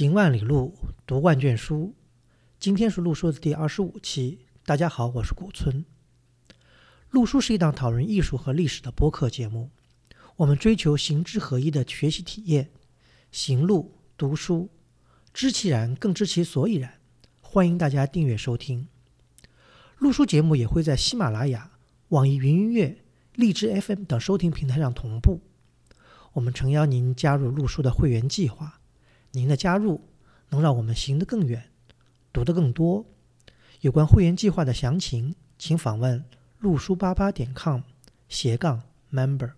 行万里路，读万卷书。今天是陆书的第二十五期。大家好，我是古村。陆书是一档讨论艺术和历史的播客节目。我们追求行知合一的学习体验，行路读书，知其然，更知其所以然。欢迎大家订阅收听。陆书节目也会在喜马拉雅、网易云音乐、荔枝 FM 等收听平台上同步。我们诚邀您加入陆书的会员计划。您的加入能让我们行得更远，读得更多。有关会员计划的详情，请访问路书八八点 com 斜杠 member。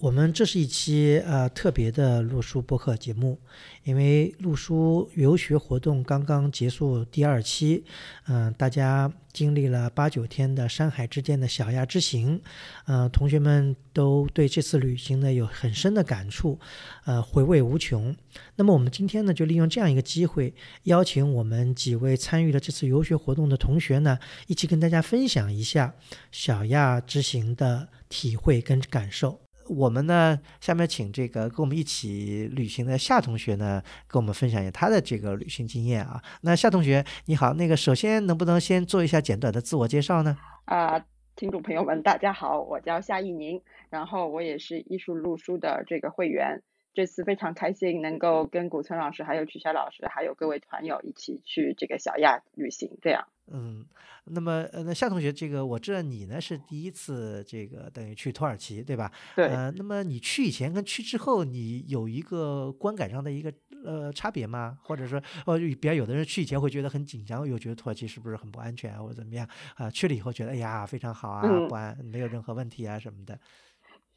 我们这是一期呃特别的陆书播客节目，因为陆书游学活动刚刚结束第二期，嗯，大家经历了八九天的山海之间的小亚之行，呃，同学们都对这次旅行呢有很深的感触，呃，回味无穷。那么我们今天呢就利用这样一个机会，邀请我们几位参与了这次游学活动的同学呢，一起跟大家分享一下小亚之行的体会跟感受。我们呢，下面请这个跟我们一起旅行的夏同学呢，跟我们分享一下他的这个旅行经验啊。那夏同学你好，那个首先能不能先做一下简短的自我介绍呢？啊，听众朋友们，大家好，我叫夏一宁，然后我也是艺术路书的这个会员。这次非常开心能够跟古村老师、还有曲霞老师、还有各位团友一起去这个小亚旅行，这样。嗯，那么呃，那夏同学，这个我知道你呢是第一次这个等于去土耳其，对吧？对。呃，那么你去以前跟去之后，你有一个观感上的一个呃差别吗？或者说，呃，比如有的人去以前会觉得很紧张，又觉得土耳其是不是很不安全啊，或者怎么样啊？去了以后觉得哎呀非常好啊，不安，没有任何问题啊什么的。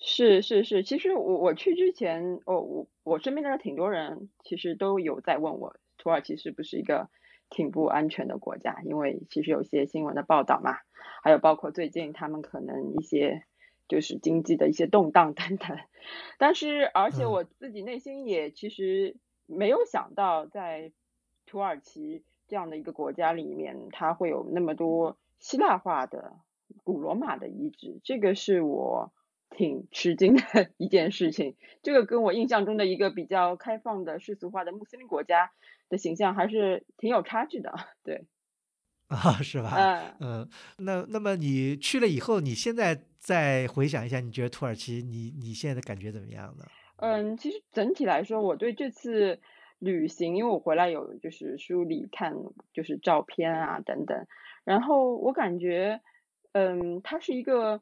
是是是，其实我我去之前，哦我我身边的挺多人，其实都有在问我，土耳其是不是一个挺不安全的国家？因为其实有些新闻的报道嘛，还有包括最近他们可能一些就是经济的一些动荡 等等。但是而且我自己内心也其实没有想到，在土耳其这样的一个国家里面，它会有那么多希腊化的古罗马的遗址，这个是我。挺吃惊的一件事情，这个跟我印象中的一个比较开放的世俗化的穆斯林国家的形象还是挺有差距的，对。啊，是吧？嗯嗯，那那么你去了以后，你现在再回想一下，你觉得土耳其，你你现在的感觉怎么样呢？嗯，其实整体来说，我对这次旅行，因为我回来有就是梳理看就是照片啊等等，然后我感觉，嗯，它是一个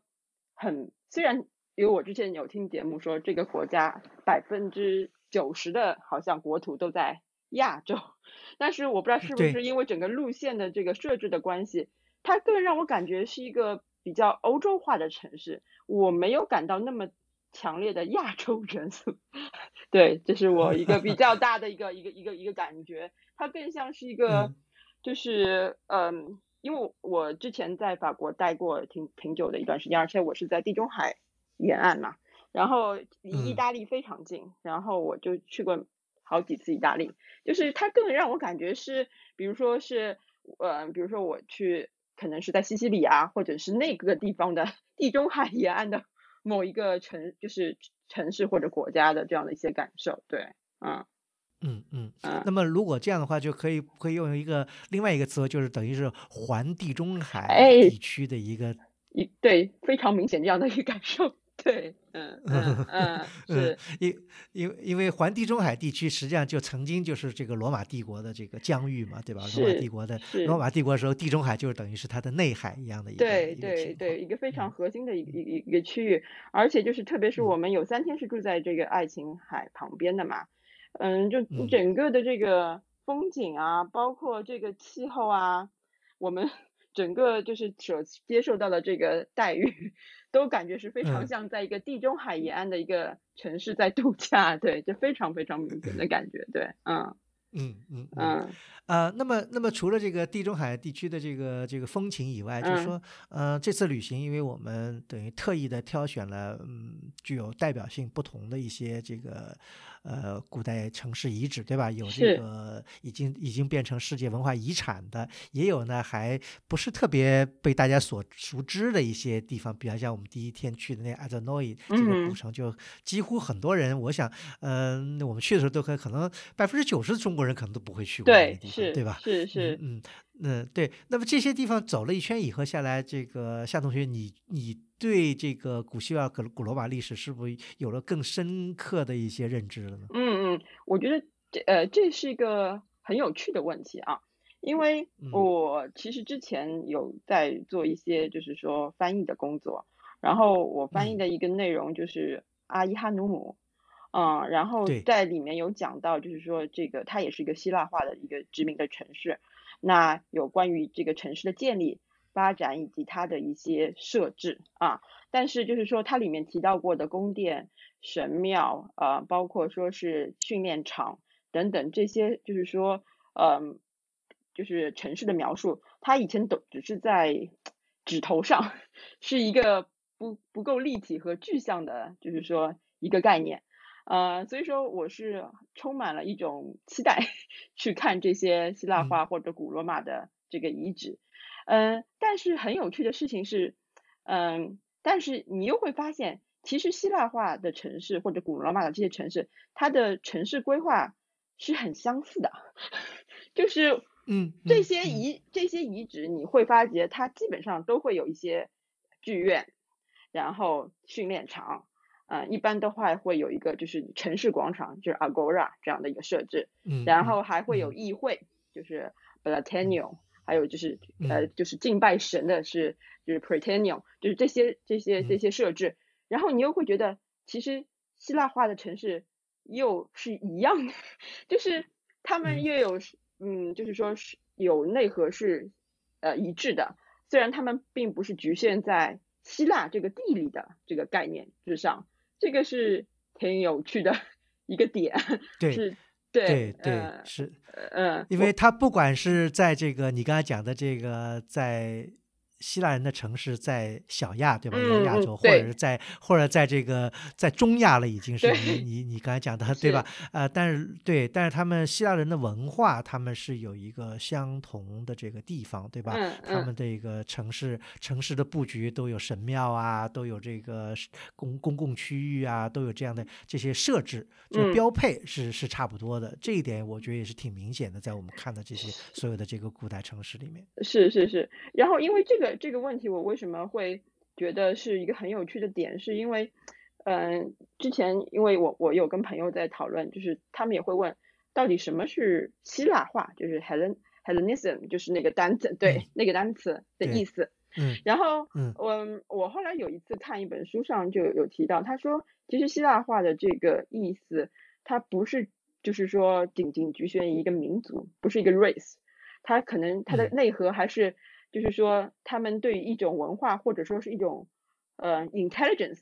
很虽然。因为我之前有听节目说，这个国家百分之九十的好像国土都在亚洲，但是我不知道是不是因为整个路线的这个设置的关系，它更让我感觉是一个比较欧洲化的城市，我没有感到那么强烈的亚洲元素。对，这是我一个比较大的一个一个一个一个感觉，它更像是一 个，就是嗯，因为我之前在法国待过挺挺久的一段时间，而且我是在地中海。沿岸嘛，然后离意大利非常近，然后我就去过好几次意大利，就是它更让我感觉是，比如说是，呃，比如说我去可能是在西西里啊，或者是那个地方的 地中海沿岸的某一个城，就是城市或者国家的这样的一些感受，对，嗯，嗯嗯，那么如果这样的话，就可以可以用一个另外一个词，就是等于是环地中海地区的一个一对非常明显这样的一个感受。对，嗯嗯嗯，是因因因为环地中海地区实际上就曾经就是这个罗马帝国的这个疆域嘛，对吧？罗马帝国的罗马帝国的时候，地中海就是等于是它的内海一样的一个对对对，一个非常核心的一个一一个区域，而且就是特别是我们有三天是住在这个爱琴海旁边的嘛，嗯，就整个的这个风景啊，包括这个气候啊，我们 整个就是所接受到的这个待遇。都感觉是非常像在一个地中海沿岸的一个城市在度假，对，就非常非常明显的感觉，对，嗯，嗯嗯嗯，呃，那么那么除了这个地中海地区的这个这个风情以外，就是说，呃，这次旅行，因为我们等于特意的挑选了，嗯，具有代表性不同的一些这个。呃古代城市遗址，对吧？有这个已经已经变成世界文化遗产的，也有呢还不是特别被大家所熟知的一些地方，比方像我们第一天去的那阿泽诺伊这个嗯古城，就几乎很多人，我想，嗯、我们去的时候都可可能百分之九十的中国人可能都不会去过那个，地方，是对吧？是是，嗯嗯嗯，对。那么这些地方走了一圈以后下来，这个夏同学，你你对这个古希腊、古古罗马历史是不是有了更深刻的一些认知了呢？嗯嗯，我觉得这呃这是一个很有趣的问题啊，因为嗯我其实之前有在做一些就是说翻译的工作，然后我翻译嗯的一个内容就是阿伊哈努姆，嗯，然后在里面有讲到就是说这个它也是一个希腊化的一个殖民的城市，那有关于这个城市的建立。发展以及它的一些设置啊，但是就是说它里面提到过的宫殿、神庙，呃，包括说是训练场等等这些，就是说，嗯、就是城市的描述，它以前都只是在纸头上，是一个不不够立体和具象的，就是说一个概念。呃，所以说我是充满了一种期待 去看这些希腊嗯化或者古罗马的这个遗址。嗯，但是很有趣的事情是，嗯，但是你又会发现，其实希腊化的城市或者古罗马的这些城市，它的城市规划是很相似的，就是嗯，这些遗这些遗址，你会发觉它基本上都会有一些剧院，然后训练场，嗯、一般的话会有一个就是城市广场，就是 agora 这样的一个设置，嗯，然嗯后还会有嗯。议会，就是 Platinum，、还有就是呃嗯就是敬拜神的是就是 Praetorium，就是这些这些这嗯。些设置，然后你又会觉得其实希腊化的城市又是一样的，就是他们嗯。又有是嗯就是说是有内核是呃一致的，虽然他们并不是局限在希腊这个地理的这个概念之上，这个是挺有趣的一个点，对 是对对对呃是。呃，因为他不管是在这个你刚才讲的这个在希腊人的城市，在小亚对吧？亚洲，或者是在或者在这个在中亚了，已经是你你你刚才讲的 对吧？呃，但是对，但是他们希腊人的文化，他们是有一个相同的这个地方，对吧？嗯他嗯们这个城市城市的布局都有神庙啊，都有这个公公共区域啊，都有这样的这些设置，这个嗯标配是是差不多的。这一点我觉得也是挺明显的，在我们看的这些所有的这个古代城市里面。是是是，然后因为这个这个问题，我为什么会觉得是一个很有趣的点，是因为，嗯、之前因为我我有跟朋友在讨论，就是他们也会问，到底什么是希腊化，就是 Hellen Hellenism，就是那个单词，对，嗯那个单词的意思。嗯然后，嗯我我后来有一次看一本书上就有提到，他说其实希腊化的这个意思，它不是就是说仅仅局限于一个民族，不是一个 race，它可能它的嗯内核还是就是说他们对于一种文化或者说是一种呃 intelligence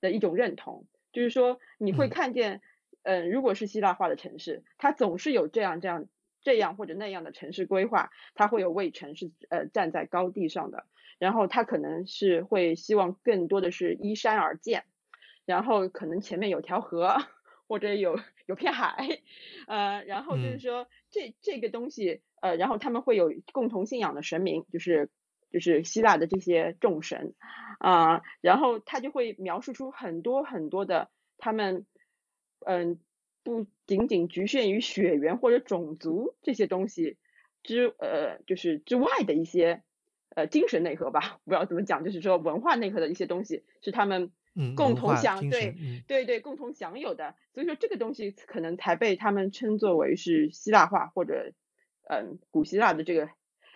的一种认同，就是说你会嗯。看见，嗯、如果是希腊化的城市，它总是有这样这样这样或者那样的城市规划，它会有卫城是呃站在高地上的。然后它可能是会希望更多的是依山而建，然后可能前面有条河或者有有片海，呃，然后就是嗯。说这这个东西，呃，然后他们会有共同信仰的神明，就是就是希腊的这些众神啊、然后他就会描述出很多很多的他们，嗯，不仅仅局限于血缘或者种族这些东西之呃就是之外的一些。呃，精神内核吧，不知道怎么讲，就是说文化内核的一些东西是他们嗯，共同享对，嗯对对共同享有的，所以说这个东西可能才被他们称作为是希腊化或者嗯古希腊的这个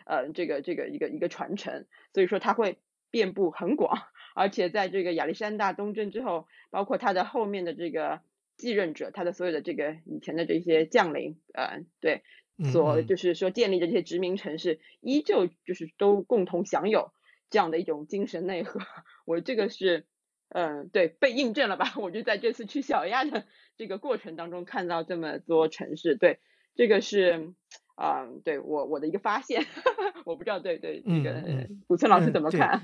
呃这个这个一个一个传承，所以说它会遍布很广，而且在这个亚历山大东征之后，包括他的后面的这个继任者，他的所有的这个以前的这些将领，呃对。嗯嗯所就是说建立的这些殖民城市，依旧就是都共同享有这样的一种精神内核。我这个是，嗯，对，被印证了吧？我就在这次去小亚的这个过程当中看到这么多城市，对，这个是，嗯，对我我的一个发现，我不知道对对这个嗯嗯古村老师怎么看？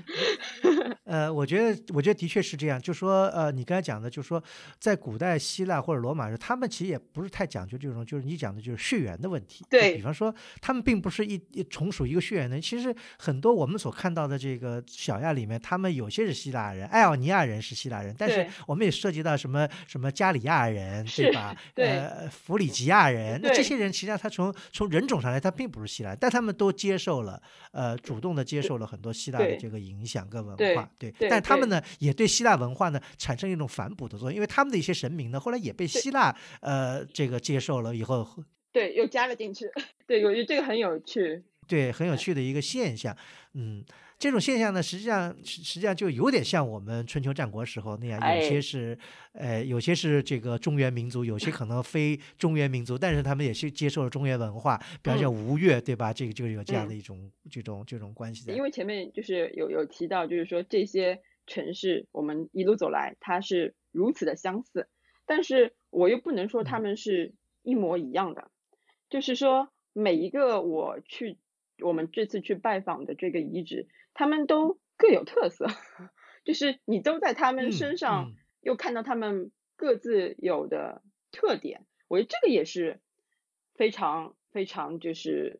呃，我觉得，我觉得的确是这样。就说，呃，你刚才讲的，就是说，在古代希腊或者罗马时，他们其实也不是太讲究这种，就是你讲的，就是血缘的问题。对比方说，他们并不是一一从属一个血缘的。其实很多我们所看到的这个小亚里面，他们有些是希腊人，爱奥尼亚人是希腊人，但是我们也涉及到什么什么加里亚人，对吧？对呃，弗里吉亚人，那这些人实际上他从从人种上来，他并不是希腊，但他们都接受了，呃，主动的接受了很多希腊的这个影响跟文化，对。对但他们呢，也对希腊文化呢产生一种反哺的作用，因为他们的一些神明呢，后来也被希腊呃这个接受了以后，对，又加了进去。对，我觉得这个很有趣。对，很有趣的一个现象。嗯，这种现象呢，实际上实实际上就有点像我们春秋战国时候那样，有哎些是呃有些是这个中原民族，有些可能非中原民族，但是他们也是接受了中原文化，比方像吴越，对吧？这个就有这样的嗯一种这种这种关系在。因为前面就是有有提到，就是说这些城市我们一路走来，它是如此的相似，但是我又不能说它嗯们是一模一样的，就是说每一个我去我们这次去拜访的这个遗址，他们都各有特色，就是你都在他们嗯身上嗯又看到他们各自有的特点，我觉得这个也是非常非常就是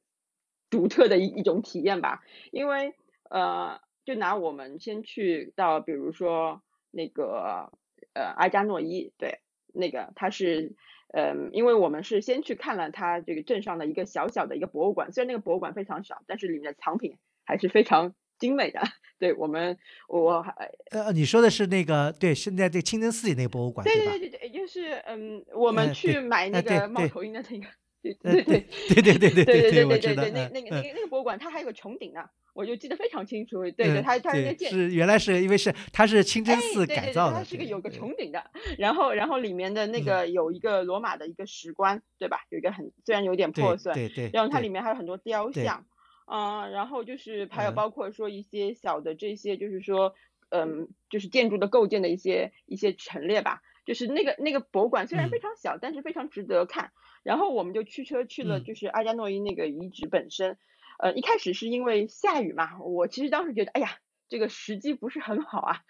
独特的一一种体验吧。因为呃，就拿我们先去到，比如说那个呃阿加诺伊，对，那个它是嗯、因为我们是先去看了它这个镇上的一个小小的一个博物馆，虽然那个博物馆非常小，但是里面的藏品还是非常精美的。对我们，我还呃，你说的是那个对，现在这清真寺里那个博物馆，吧？对对对对对，就是嗯，我们呃去买那个猫对头鹰的那个，呃对对。对对对对 对对对，我知道，对对，那嗯那个嗯那个那个博物馆，它还有个穹顶呢，我就记得非常清楚。对对，嗯它它那建，是原来是因为是它是清真哎，寺对对对，改造的，它是个有个穹顶的，然后然后里面的那嗯个有一个罗马的一个石棺，对吧？有一个很虽然有点破对碎，对对，然后它里面还有很多雕像，嗯，然后就是还有嗯包括说一些小的这些，就是说，嗯，就是建筑的构建的一些一些陈列吧。就是那个那个博物馆虽然非嗯常小，但是非常值得看。然后我们就驱车去了，嗯就是阿加诺伊那个遗址本身。呃，一开始是因为下雨嘛，我其实当时觉得，哎呀，这个时机不是很好啊。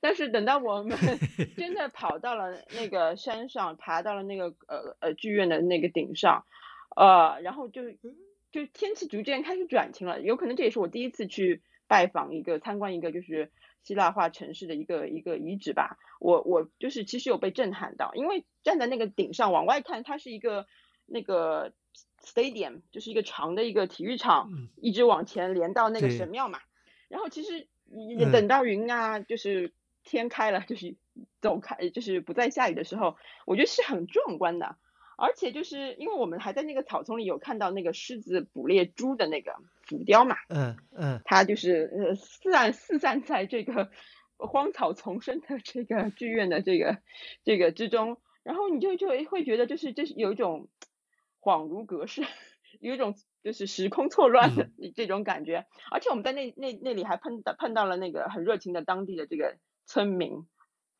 但是等到我们 真的跑到了那个山上，爬到了那个呃呃剧院的那个顶上，呃，然后就就天气逐渐开始转晴了，有可能这也是我第一次去拜访一个参观一个就是希腊化城市的一个一个遗址吧。我我就是其实有被震撼到，因为站在那个顶上往外看，它是一个那个 stadium，就是一个长的一个体育场，嗯一直往前连到那个神庙嘛。然后其实等到云啊，就是天开了，就是走开，就是不再下雨的时候，我觉得是很壮观的。而且就是因为我们还在那个草丛里有看到那个狮子捕猎猪的那个浮雕嘛，嗯嗯它就是呃四散四散在这个荒草丛生的这个剧院的这个这个之中，然后你就就会觉得就是这是有一种恍如隔世，有一种就是时空错乱的这种感觉。而且我们在那那那里还碰到碰到了那个很热情的当地的这个村民，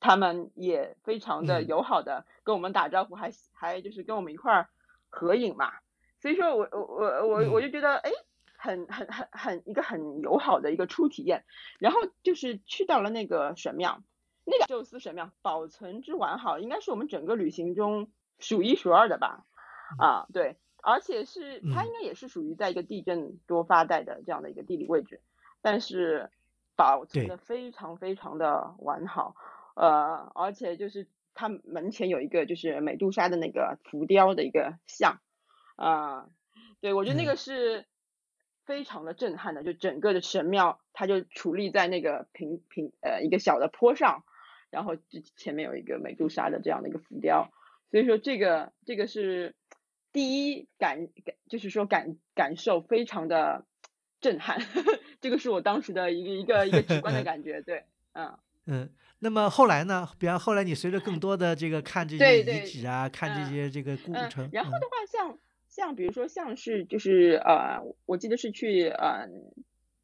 他们也非常的嗯友好的跟我们打招呼，还还就是跟我们一块儿合影嘛。所以说我我我我我就觉得哎。很很很很一个很友好的一个初体验，然后就是去到了那个神庙，那个宙斯神庙保存之完好，应该是我们整个旅行中数一数二的吧，啊对，而且是它嗯。应该也是属于在一个地震多发带的这样的一个地理位置，但是保存对的非常非常的完好，呃，而且就是它门前有一个就是美杜莎的那个浮雕的一个像，啊、对我觉得那嗯。个是非常的震撼的，就整个的神庙，它就矗立在那个平平呃一个小的坡上，然后就前面有一个美杜莎的这样的一个浮雕，所以说这个这个是第一感感，就是说感感受非常的震撼，这个是我当时的一个一个一个直观的感觉，对，嗯。嗯。那么后来呢？比方后来你随着更多的这个看这些遗对对址啊，看这嗯些这个古嗯城，，然后的话，像像比如说像是就是呃，我记得是去呃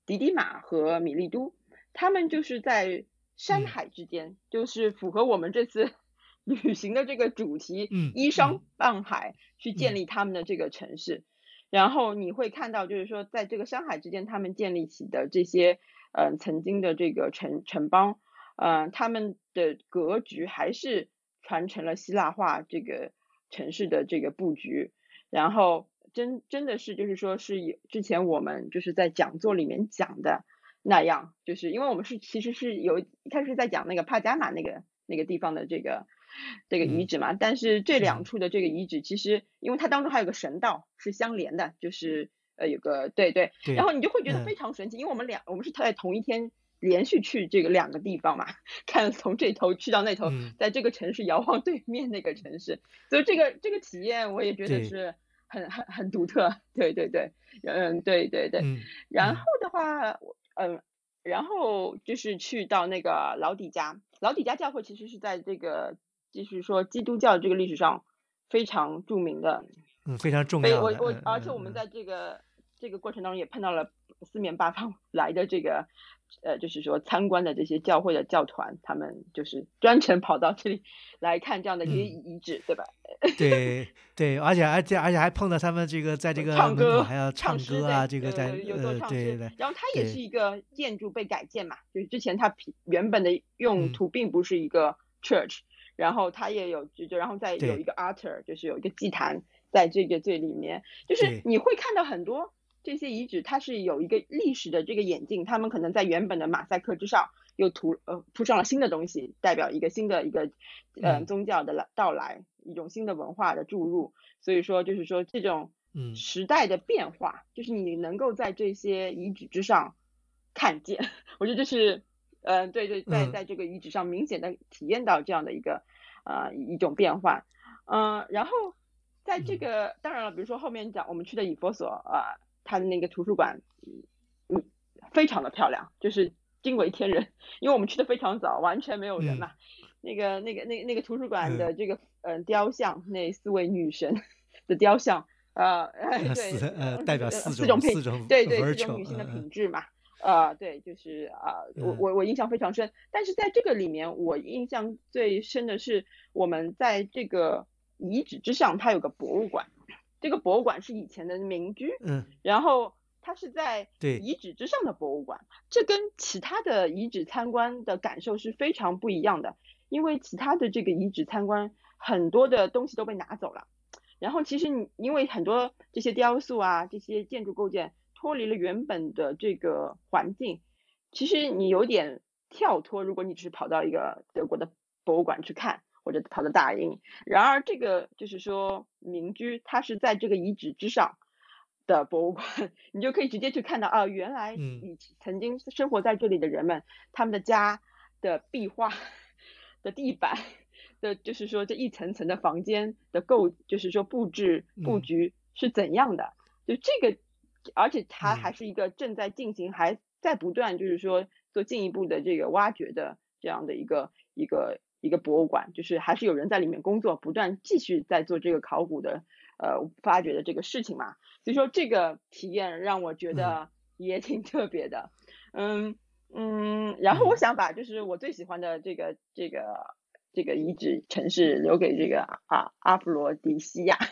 迪迪马和米利都，他们就是在山嗯。海之间，就是符合我们这次 旅行的这个主题，嗯依山。傍海去建嗯。立他们的这个城市。然后你会看到，就是说在这个山海之间，他们建立起的这些呃曾经的这个城城邦，呃，他们的格局还是传承了希腊化这个城市的这个布局，然后真真的是就是说是有之前我们就是在讲座里面讲的那样，就是因为我们是其实是有一开始在讲那个帕加马那个那个地方的这个。这个遗址嘛，但是这两处的这个遗址，其实因为它当中还有个神道是相连的，就是呃有个对对，然后你就会觉得非常神奇，因为我们两我们是在同一天连续去这个两个地方嘛，看从这头去到那头，在这个城市遥望对面那个城市，所以这个这个体验我也觉得是很很很独特，对对对，嗯对对对，然后的话，嗯，然后就是去到那个老底家，老底家教会其实是在这个。就是说，基督教这个历史上非常著名的，嗯，非常重要。我我，而且我们在这个这个过程当中也碰到了四面八方来的这个，呃，就是说参观的这些教会的教团，他们就是专程跑到这里来看这样的一些遗址，对吧？对对，而且而且而且还碰到他们这个在这个唱歌还要唱歌啊，这个在呃对对。然后它也是一个建筑被改建嘛，就是之前它原本的用途并不是一个 church。然后它也有就就然后再有一个 altar，就是有一个祭坛在这个最里面，就是你会看到很多这些遗址，它是有一个历史的这个演进，他们可能在原本的马赛克之上又涂呃铺上了新的东西，代表一个新的一个呃宗教的来到来，一种新的文化的注入，所以说就是说这种时代的变化，就是你能够在这些遗址之上看见，我觉得这是。嗯，对对，在在这个遗址上明显的体验到这样的一个呃一种变化，嗯，然后在这个当然了，比如说后面讲我们去的以佛所啊，它的那个图书馆，嗯，非常的漂亮，就是惊为天人，因为我们去的非常早，完全没有人嘛，那个那个那那个图书馆的这个嗯雕像，那四位女神 的雕像，呃，对，呃，代表四种四种对对四种女性的品质嘛。啊，对，就是啊，我我我印象非常深。但是在这个里面，我印象最深的是我们在这个遗址之上，它有个博物馆。这个博物馆是以前的民居，嗯，然后它是在对遗址之上的博物馆。这跟其他的遗址参观的感受是非常不一样的，因为其他的这个遗址参观很多的东西都被拿走了，然后其实你因为很多这些雕塑啊，这些建筑构件。脱离了原本的这个环境，其实你有点跳脱。如果你只是跑到一个德国的博物馆去看，或者跑到大英，然而这个就是说民居，它是在这个遗址之上的博物馆，你就可以直接去看到啊，原来你曾经生活在这里的人们，他们的家的壁画的地板的，就是说这一层层的房间的构，就是说布置布局是怎样的，就这个。而且它还是一个正在进行，还在不断，就是说做进一步的这个挖掘的这样的一个一个一个博物馆，就是还是有人在里面工作，不断继续在做这个考古的呃发掘的这个事情嘛。所以说这个体验让我觉得也挺特别的，嗯嗯。然后我想把就是我最喜欢的这个这个这个遗址城市留给这个啊阿弗罗迪西亚。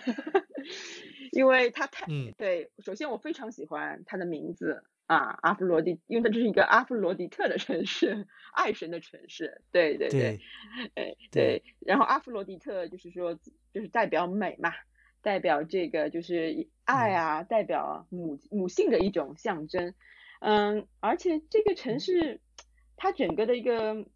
因为它太对，首先我非常喜欢它的名字啊，阿弗罗狄，因为它这是一个阿弗罗狄特的城市，爱神的城市，对对对，哎对，然后阿弗罗狄特就是说就是代表美嘛，代表这个就是爱啊，代表母母性的一种象征，嗯，而且这个城市它整个的一个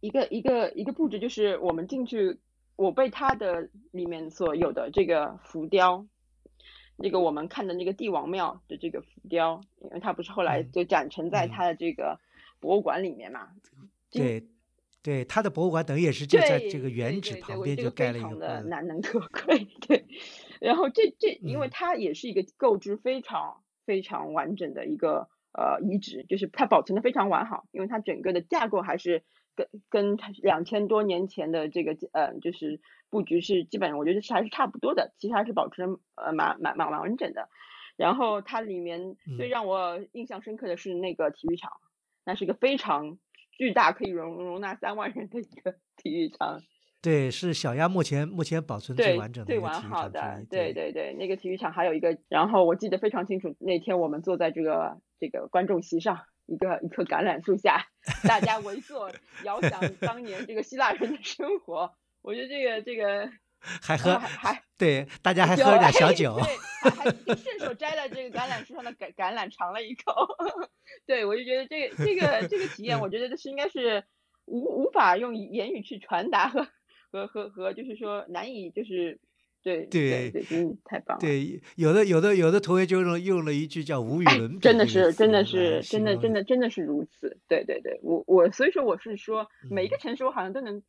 一个一个一个布置，就是我们进去，我被它的里面所有的这个浮雕。那个我们看的那个帝王庙的这个浮雕，因为它不是后来就展陈在它的这个博物馆里面嘛？对，对，它的博物馆等于也是就在这个原址旁边就盖了一个，非常的难能可贵。对，然后这这，因为它也是一个构筑非常非常完整的一个呃遗址，就是它保存的非常完好，因为它整个的架构还是。跟跟两千多年前的这个呃，就是布局是基本上，我觉得是还是差不多的，其实还是保持呃蛮蛮蛮蛮完整的。然后它里面最让我印象深刻的是那个体育场，那是一个非常巨大，可以容容纳三万人的一个体育场。对，是小鸭目前目前保存最完整的最完一个体育场之好的，一。对对对，那个体育场还有一个，然后我记得非常清楚，那天我们坐在这个这个观众席上，一个一棵橄榄树下，大家围坐，遥想当年这个希腊人的生活。我觉得这个这个还喝还还对，大家还酒喝了点小哎酒。对，还还顺手摘了这个橄榄树上的橄橄榄尝了一口。对，我就觉得这个这个这个体验，我觉得这是应该是无无法用言语去传达和和和和，就是说难以就是对对对，嗯，太棒了。对，有的有的有的同学就用用了一句叫“无与哎伦比”真的是，真的是，真的，真的，真的是如此。对对对，我我所以说我是说，每一个嗯城市我好像都能，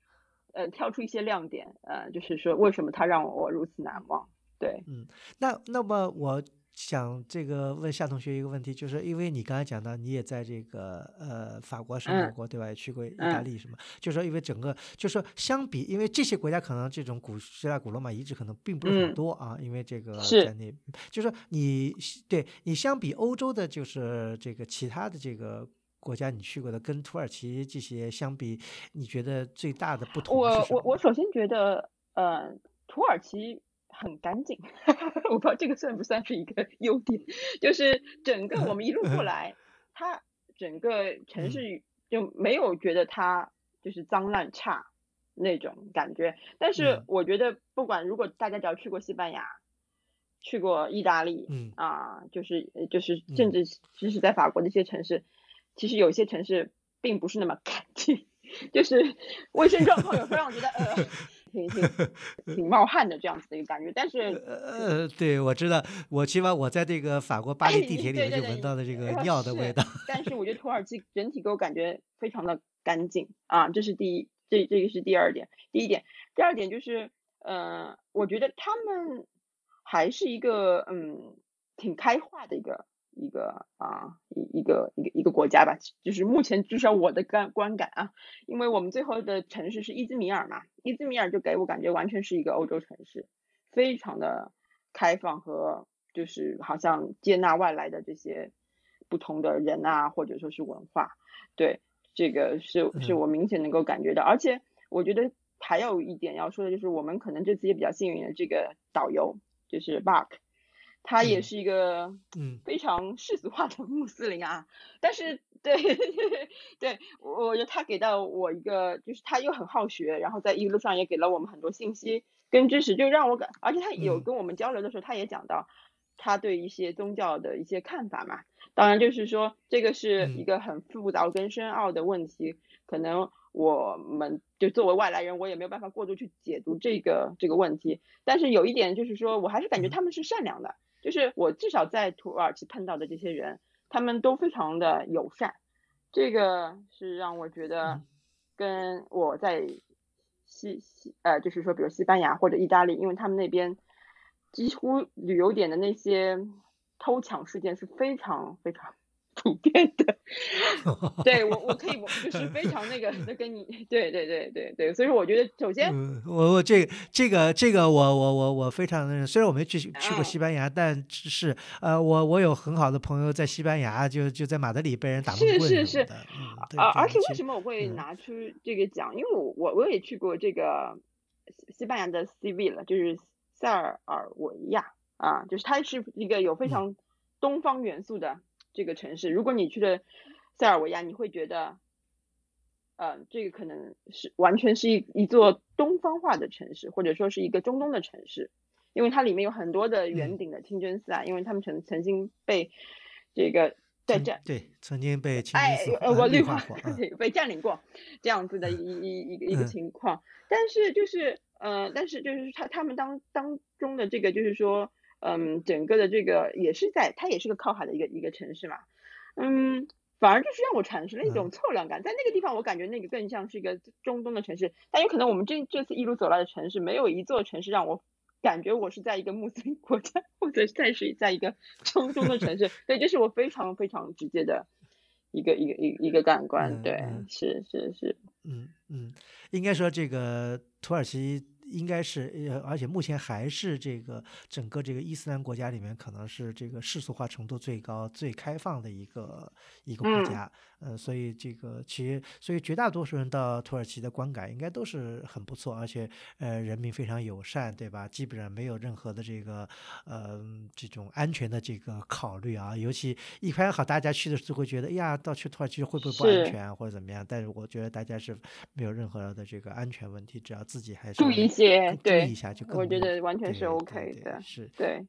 呃，挑出一些亮点，呃，就是说为什么它让我如此难忘。对，嗯那那么我想这个问夏同学一个问题，就是因为你刚才讲到你也在这个呃法国生活嗯过，对吧？也去过意大嗯利什么？就是说因为整个就是说相比，因为这些国家可能这种古希腊、古罗马遗址可能并不是很嗯多啊，因为这个是在那，就是说你对你相比欧洲的，就是这个其他的这个。国家你去过的，跟土耳其这些相比，你觉得最大的不同是我什么呢？我我首先觉得，呃，土耳其很干净，我不知道这个算不算是一个优点，就是整个我们一路过来，它整个 城嗯。市就没有觉得它就是脏乱差那种感觉。但是嗯。我觉得，不管如果大家只要去过西班牙，去过意大利，嗯。啊，就是呃就是嗯。甚至即使在法国的一些城市，其实有些城市并不是那么干净，就是卫生状况有时候让我觉得呃挺挺挺冒汗的这样子的一个感觉。但是呃，对，我知道，我起码我在这个法国巴黎地哎铁里面就闻到了这个尿的味道。但是我觉得土耳其整体给我感觉非常的干净啊，这是第一，这这个是第二点。第一点，第二点就是，呃，我觉得他们还是一个嗯挺开化的一个一个啊一一个一个一个国家吧，就是目前至少我的观观感啊，因为我们最后的城市是伊兹米尔嘛，伊兹米尔就给我感觉完全是一个欧洲城市，非常的开放和就是好像接纳外来的这些不同的人啊，或者说是文化，对，这个是是嗯。我明显能够感觉到，而且我觉得还有一点要说的就是，我们可能这次也比较幸运的，这个导游就是 Bark，他也嗯。是一个嗯。非常世俗化的穆斯林啊，但是对 对，我我觉得他给到我一个，就是他又很好学，然后在一路上也给了我们很多信息跟知识，就让我感，而且他有嗯。跟我们交流的时候，他也讲到他对一些宗教的一些看法嘛。当然，就是说这个是一嗯。个很复杂跟深奥的问题，可能我们就作为外来人，我也没有办法过度去解读这个这个问题。但是有一点就是说，我还是感觉嗯。他们是善良的，就是我至少在土耳其碰到的这些人，他们都非常的友善，这个是让我觉得嗯。跟我在西西呃，就是说比如西班牙或者意大利，因为他们那边几乎旅游点的那些偷抢事件是非常非常普遍的。对我我可以我就是非常那个的跟你对对对对对，所以说我觉得首先嗯，我我这个这个这个我我我我非常的，虽然我没去去过嗯西班牙，但是呃，我我有很好的朋友在西班牙，就就在马德里被人打闷是是是啊，而且为什么我会嗯拿出这个讲？因为我我我也去过这个西西班牙的 Seville，就是塞尔尔维亚啊，就是它是一个有非嗯常东方元素的这个城市。如果你去了塞尔维亚，你会觉得，呃，这个可能是完全是一一座东方化的城市，或者说是一个中东的城市，因为它里面有很多的嗯圆顶的清真寺啊，因为他们曾曾经被这个在曾战。对曾经被清哎真寺，呃，呃我绿化化过 被占领过这样子的一一一个一个嗯情况，但是就是呃，但是就是他他们当当中的这个就是说，嗯，整个的这个也是在它也是个靠海的一个一个城市嘛，嗯，反而就是让我产生了一种嗯。错乱感，在那个地方我感觉那个更像是一个中东的城市，但有可能我们这这次一路走来的城市没有一座城市让我。感觉我是在一个穆斯林国家，或者再是在一个中东的城市，对，这是我非常非常直接的一个一个一个一个感官，对，是是是，嗯嗯，应该说这个土耳其应该是呃，而且目前还是这个整个这个伊斯兰国家里面，可能是这个世俗化程度最高、最开放的一个一个国家。呃，所以这个其实，所以绝大多数人到土耳其的观感应该都是很不错，而且呃，人民非常友善，对吧？基本上没有任何的这个呃这种安全的这个考虑啊。尤其一开好，大家去的时候会觉得，哎呀，到去土耳其会不会不安全啊，或者怎么样？但是我觉得大家是没有任何的这个安全问题，只要自己还是注意一些，注意一下就。我觉得完全是 OK 的，是对。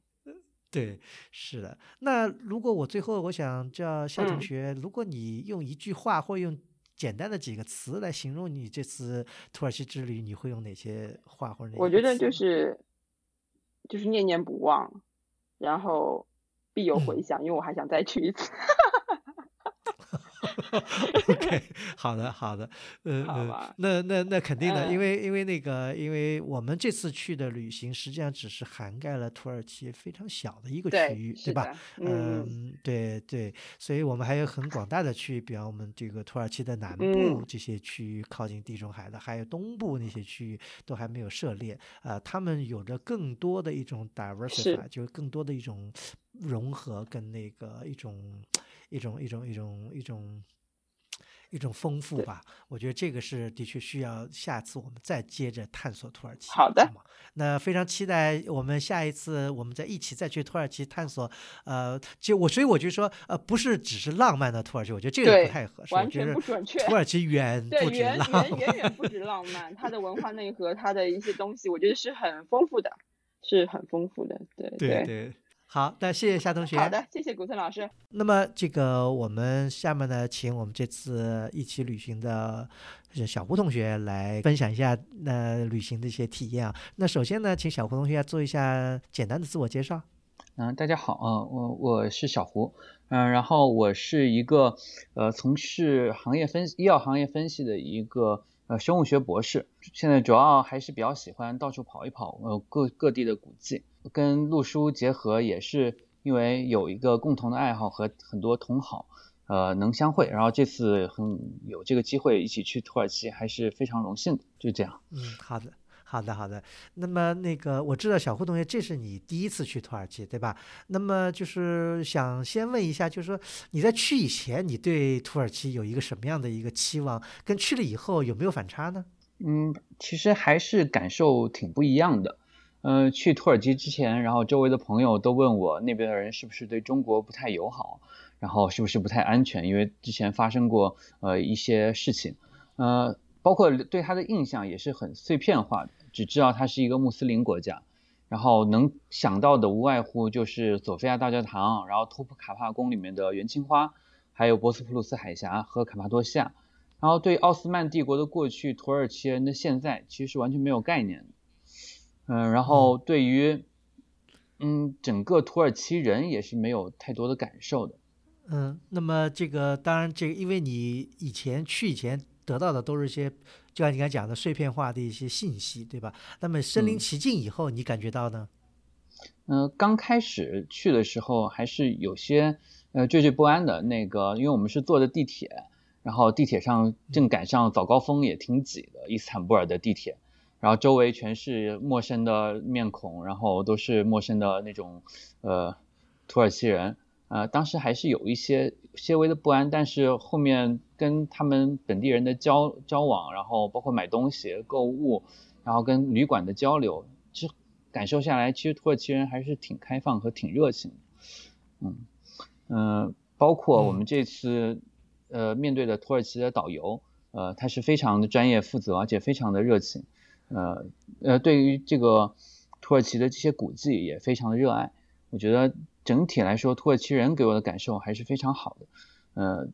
对，是的。那如果我最后我想叫夏同学，如果你用一句话或用简单的几个词来形容你这次土耳其之旅，你会用哪些话或者？我觉得就是就是念念不忘，然后必有回响，因为我还想再去一次。OK，好的，好的，呃呃，那那那肯定的，因为因为那个，因为我们这次去的旅行实际上只是涵盖了土耳其非常小的一个区域，对吧？嗯，对对，所以我们还有很广大的区域，比方我们这个土耳其的南部这些区域靠近地中海的，还有东部那些区域都还没有涉猎，啊，他们有着更多的一种 diversity，就是更多的一种融合跟那个一种一种一种一种一种。一种丰富吧，我觉得这个是的确需要下次我们再接着探索土耳其。好的，那非常期待我们下一次我们再一起再去土耳其探索。呃，就我所以我就说，呃，不是只是浪漫的土耳其，我觉得这个不太合适。完全不准确。土耳其远不止浪漫，远远远不止浪漫，它的文化内核，它的一些东西，我觉得是很丰富的，是很丰富的。对对对。好，那谢谢夏同学。好的，谢谢古村老师。那么这个我们下面呢，请我们这次一起旅行的小胡同学来分享一下那旅行的一些体验啊。那首先呢，请小胡同学做一下简单的自我介绍。嗯，大家好啊，我我是小胡，嗯，然后我是一个呃从事行业分医药行业分析的一个呃生物学博士，现在主要还是比较喜欢到处跑一跑，呃各各地的古迹。跟陆叔结合也是因为有一个共同的爱好和很多同好，呃，能相会。然后这次很有这个机会一起去土耳其，还是非常荣幸的。就这样。嗯，好的，好的，好的。那么那个我知道小胡同学，这是你第一次去土耳其，对吧？那么就是想先问一下，就是说你在去以前，你对土耳其有一个什么样的一个期望？跟去了以后有没有反差呢？嗯，其实还是感受挺不一样的。嗯，去土耳其之前，然后周围的朋友都问我那边的人是不是对中国不太友好，然后是不是不太安全，因为之前发生过呃一些事情，呃，包括对他的印象也是很碎片化的，只知道它是一个穆斯林国家，然后能想到的无外乎就是索菲亚大教堂，然后托普卡帕宫里面的元青花，还有博斯普鲁斯海峡和卡帕多西亚，然后对奥斯曼帝国的过去、土耳其人的现在，其实是完全没有概念的。嗯，然后对于，嗯，整个土耳其人也是没有太多的感受的。嗯，那么这个当然，这个因为你以前去以前得到的都是一些，就像你刚才讲的碎片化的一些信息，对吧？那么身临其境以后，你感觉到呢？嗯，刚开始去的时候还是有些呃惴惴不安的。那个，因为我们是坐的地铁，然后地铁上正赶上早高峰，也挺挤的，伊斯坦布尔的地铁。然后周围全是陌生的面孔，然后都是陌生的那种呃土耳其人，呃当时还是有一些些微的不安，但是后面跟他们本地人的交交往，然后包括买东西、购物，然后跟旅馆的交流，其实感受下来，其实土耳其人还是挺开放和挺热情的，嗯嗯，包括我们这次呃面对的土耳其的导游，呃他是非常的专业负责，而且非常的热情。呃呃，对于这个土耳其的这些古迹也非常的热爱。我觉得整体来说，土耳其人给我的感受还是非常好的。呃。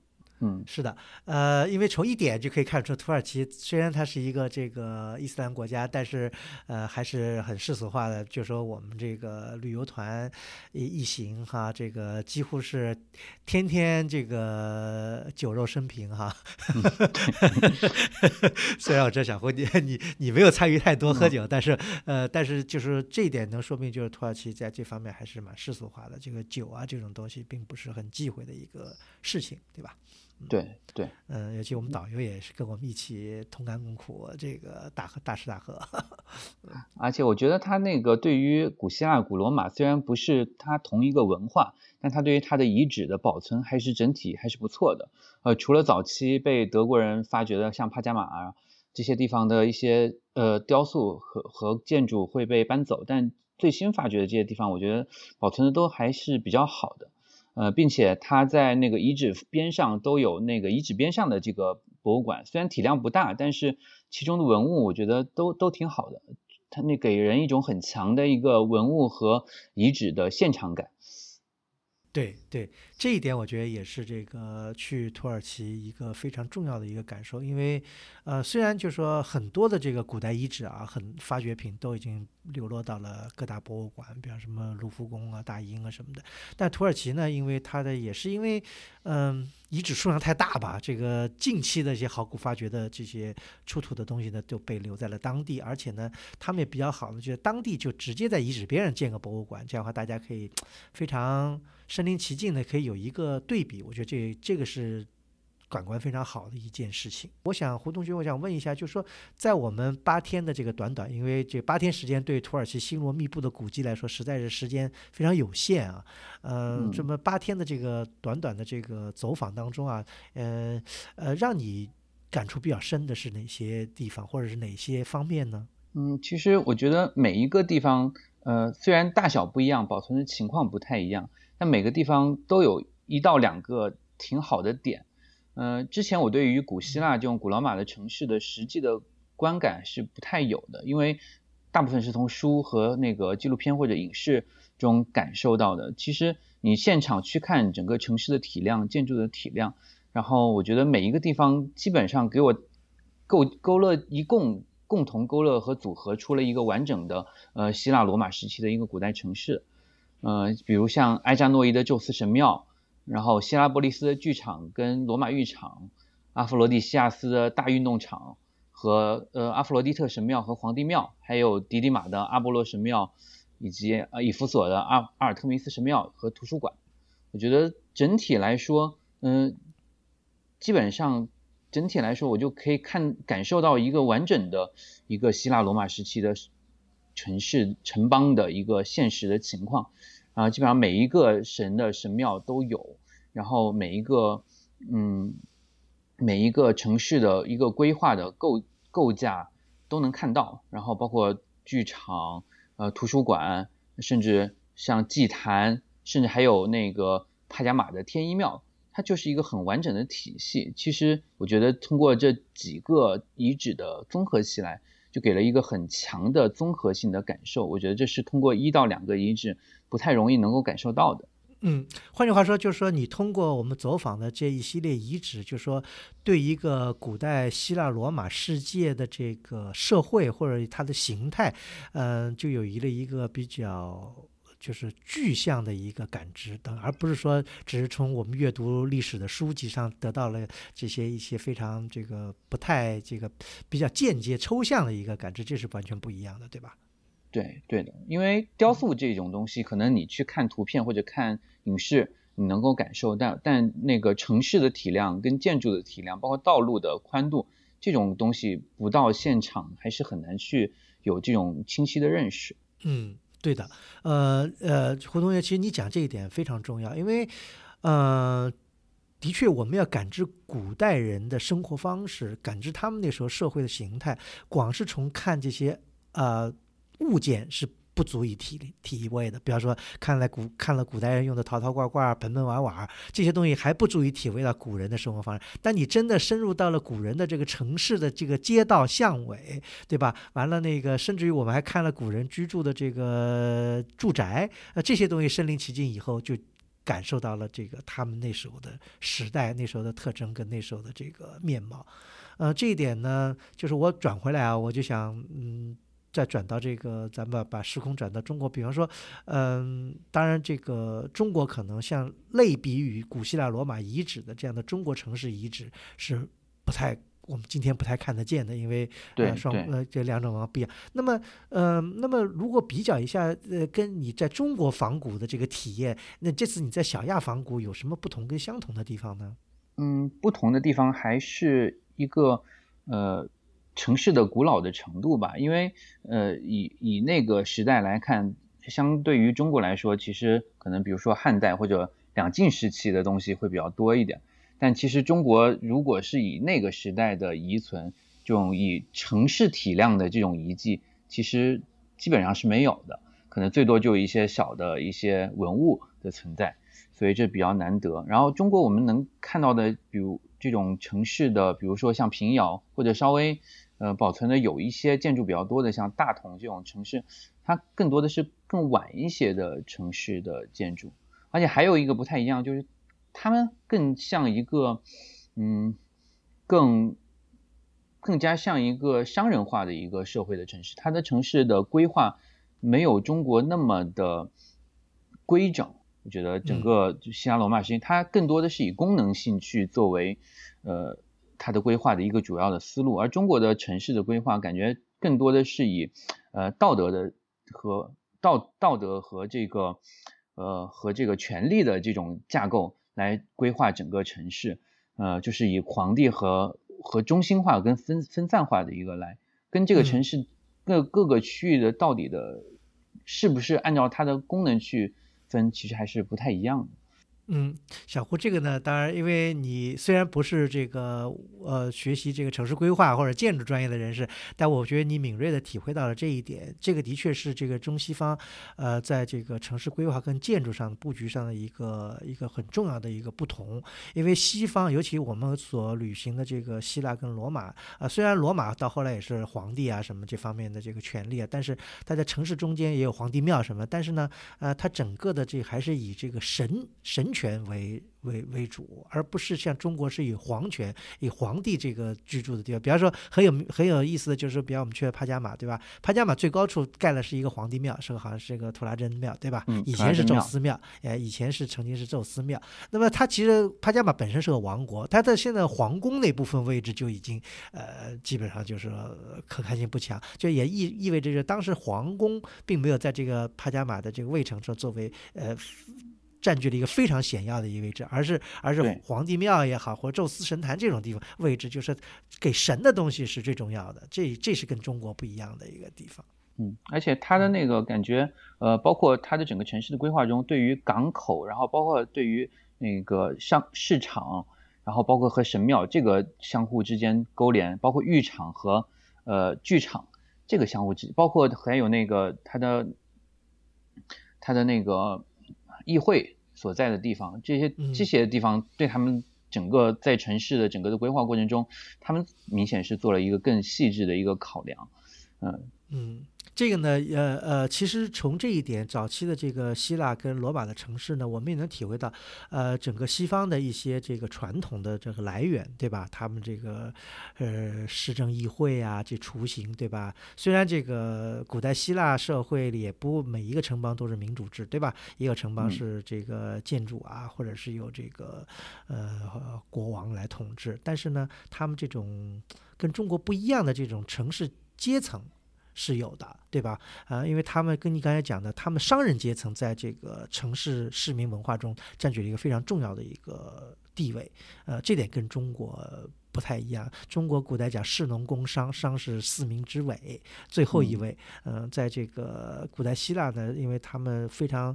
嗯，是的，呃，因为从一点就可以看出，土耳其虽然它是一个这个伊斯兰国家，但是呃还是很世俗化的。就说我们这个旅游团一一行哈，这个几乎是天天这个酒肉生平哈。虽然我这小胡你你你没有参与太多喝酒，但是呃，但是就是这一点能说明，就是土耳其在这方面还是蛮世俗化的。这个酒啊这种东西并不是很忌讳的一个事情，对吧？对对，嗯，尤其我们导游也是跟我们一起同甘共苦，这个大喝大吃大喝。而且我觉得他那个对于古希腊、古罗马，虽然不是他同一个文化，但他对于他的遗址的保存还是整体还是不错的。呃，除了早期被德国人发掘的像帕加马啊这些地方的一些呃雕塑和和建筑会被搬走，但最新发掘的这些地方，我觉得保存的都还是比较好的。呃，并且它在那个遗址边上都有那个遗址边上的这个博物馆，虽然体量不大，但是其中的文物我觉得都都挺好的，它那给人一种很强的一个文物和遗址的现场感。对对，这一点我觉得也是这个去土耳其一个非常重要的一个感受，因为，呃，虽然就说很多的这个古代遗址啊，很发掘品都已经流落到了各大博物馆，比方什么卢浮宫啊、大英啊什么的，但土耳其呢，因为它的也是因为，嗯。遗址数量太大吧？这个近期的一些考古发掘的这些出土的东西呢，就被留在了当地，而且呢，他们也比较好的，就是当地就直接在遗址边上建个博物馆，这样的话大家可以非常身临其境的可以有一个对比。我觉得这这个是。感官非常好的一件事情。我想胡同学，我想问一下，就是说，在我们八天的这个短短，因为这八天时间对土耳其星罗密布的古迹来说，实在是时间非常有限啊。嗯，这么八天的这个短短的这个走访当中啊，呃呃，让你感触比较深的是哪些地方，或者是哪些方面呢？嗯，其实我觉得每一个地方，呃，虽然大小不一样，保存的情况不太一样，但每个地方都有一到两个挺好的点。嗯，之前我对于古希腊这种古罗马的城市的实际的观感是不太有的，因为大部分是从书和那个纪录片或者影视中感受到的。其实你现场去看整个城市的体量、建筑的体量，然后我觉得每一个地方基本上给我勾勾勒一共共同勾勒和组合出了一个完整的呃希腊罗马时期的一个古代城市。呃，比如像埃扎诺伊的宙斯神庙。然后，希拉波利斯的剧场跟罗马浴场，阿弗罗狄西亚斯的大运动场和呃阿弗罗狄特神庙和皇帝庙，还有迪迪马的阿波罗神庙，以及呃以弗所的阿阿尔特弥斯神庙和图书馆，我觉得整体来说，嗯，基本上整体来说，我就可以看感受到一个完整的一个希腊罗马时期的城市城邦的一个现实的情况。啊，基本上每一个神的神庙都有，然后每一个嗯，每一个城市的一个规划的构构架都能看到，然后包括剧场、呃图书馆，甚至像祭坛，甚至还有那个帕加马的天一庙，它就是一个很完整的体系。其实我觉得通过这几个遗址的综合起来。就给了一个很强的综合性的感受，我觉得这是通过一到两个遗址不太容易能够感受到的。嗯，换句话说，就是说你通过我们走访的这一系列遗址，就是说对一个古代希腊罗马世界的这个社会或者它的形态，嗯，就有一了一个比较。就是具象的一个感知等，而不是说只是从我们阅读历史的书籍上得到了这些一些非常这个不太这个比较间接抽象的一个感知，这是完全不一样的，对吧？对，对的。因为雕塑这种东西，可能你去看图片或者看影视，你能够感受到，但那个城市的体量跟建筑的体量，包括道路的宽度这种东西，不到现场还是很难去有这种清晰的认识。嗯。对的，呃呃，胡同学，其实你讲这一点非常重要，因为，呃，的确，我们要感知古代人的生活方式，感知他们那时候社会的形态，光是从看这些呃物件是。不足以体体味的，比方说，看了古看了古代人用的陶陶罐罐、盆盆碗碗这些东西，还不足以体味到古人的生活方式。但你真的深入到了古人的这个城市的这个街道巷尾，对吧？完了，那个甚至于我们还看了古人居住的这个住宅，呃，这些东西身临其境以后，就感受到了这个他们那时候的时代、那时候的特征跟那时候的这个面貌。呃，这一点呢，就是我转回来啊，我就想，嗯。再转到这个，咱们把时空转到中国，比方说，嗯，当然这个中国可能像类比于古希腊罗马遗址的这样的中国城市遗址是不太，我们今天不太看得见的，因为双呃这两种文化不一样。那么，呃，那么如果比较一下，呃，跟你在中国仿古的这个体验，那这次你在小亚仿古有什么不同跟相同的地方呢？嗯，不同的地方还是一个呃城市的古老的程度吧。因为呃以以那个时代来看，相对于中国来说，其实可能比如说汉代或者两晋时期的东西会比较多一点。但其实中国如果是以那个时代的遗存，这种以城市体量的这种遗迹，其实基本上是没有的，可能最多就一些小的一些文物的存在，所以这比较难得。然后中国我们能看到的，比如这种城市的，比如说像平遥或者稍微呃保存的有一些建筑比较多的，像大同这种城市，它更多的是更晚一些的城市的建筑，而且还有一个不太一样就是。他们更像一个，嗯，更更加像一个商人化的一个社会的城市。它的城市的规划没有中国那么的规整。我觉得整个希腊罗马时期，它更多的是以功能性去作为呃它的规划的一个主要的思路。而中国的城市的规划，感觉更多的是以呃道德的和道道德和这个呃和这个权力的这种架构。来规划整个城市，呃，就是以皇帝和和中心化跟分分散化的一个来，跟这个城市各各个区域的到底的，是不是按照它的功能去分，其实还是不太一样的。嗯，小胡，这个呢，当然，因为你虽然不是这个呃学习这个城市规划或者建筑专业的人士，但我觉得你敏锐的体会到了这一点。这个的确是这个中西方，呃，在这个城市规划跟建筑上布局上的一个一个很重要的一个不同。因为西方，尤其我们所旅行的这个希腊跟罗马，啊，虽然罗马到后来也是皇帝啊什么这方面的这个权利啊，但是它在城市中间也有皇帝庙什么，但是呢，呃，它整个的这还是以这个神神。权为为为主，而不是像中国是以皇权、以皇帝这个居住的地方。比方说，很有很有意思的就是，比方我们去帕加马，对吧？帕加马最高处盖的是一个皇帝庙，是个好像是一个图拉真庙，对吧？以前是宙斯庙，哎，以前是曾经是宙斯庙。那么它其实帕加马本身是个王国，它的现在皇宫那部分位置就已经呃基本上就是可看性不强，就也意意味着，就当时皇宫并没有在这个帕加马的这个卫城上作为呃。占据了一个非常显要的一个位置，而是而是皇帝庙也好，或者宙斯神坛这种地方位置，就是给神的东西是最重要的。这这是跟中国不一样的一个地方。嗯，而且它的那个感觉，呃，包括它的整个城市的规划中，对于港口，然后包括对于那个商市场，然后包括和神庙这个相互之间勾连，包括浴场和呃剧场这个相互之，包括还有那个它的它的那个。议会所在的地方，这些这些地方对他们整个在城市的整个的规划过程中，他们明显是做了一个更细致的一个考量，嗯。嗯。这个呢，呃呃，其实从这一点，早期的这个希腊跟罗马的城市呢，我们也能体会到，呃，整个西方的一些这个传统的这个来源，对吧？他们这个，呃，市政议会啊，这雏形，对吧？虽然这个古代希腊社会里也不每一个城邦都是民主制，对吧？一个城邦是这个建主啊，或者是有这个，呃，国王来统治，但是呢，他们这种跟中国不一样的这种城市阶层。是有的，对吧？啊，因为他们跟你刚才讲的，他们商人阶层在这个城市市民文化中占据了一个非常重要的一个地位，呃，这点跟中国。不太一样。中国古代讲士农工商，商是四民之尾，最后一位。嗯，在这个古代希腊呢，因为他们非常，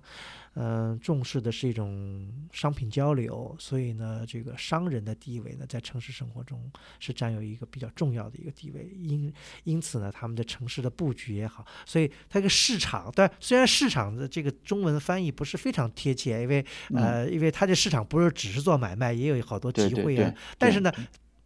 嗯，重视的是一种商品交流，所以呢，这个商人的地位呢，在城市生活中是占有一个比较重要的一个地位。因因此呢，他们的城市的布局也好，所以它个市场，但虽然市场的这个中文翻译不是非常贴切，因为呃，因为它这市场不是只是做买卖，也有好多机会啊。但是呢。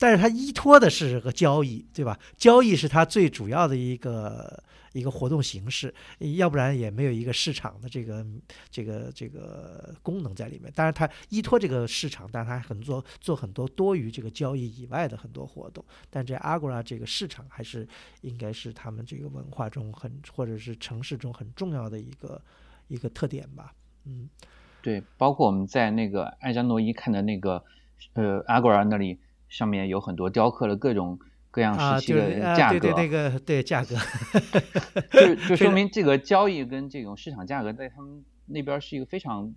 但是它依托的是个交易，对吧？交易是它最主要的一个一个活动形式，要不然也没有一个市场的这个这个这个功能在里面。当然，它依托这个市场，但它很多做很多多于这个交易以外的很多活动。但这阿古拉这个市场还是应该是他们这个文化中很或者是城市中很重要的一个一个特点吧。嗯，对，包括我们在那个艾加诺伊看的那个呃阿古拉那里。上面有很多雕刻了各种各样时期的价格，对对，那个对价格，就就说明这个交易跟这种市场价格在他们那边是一个非常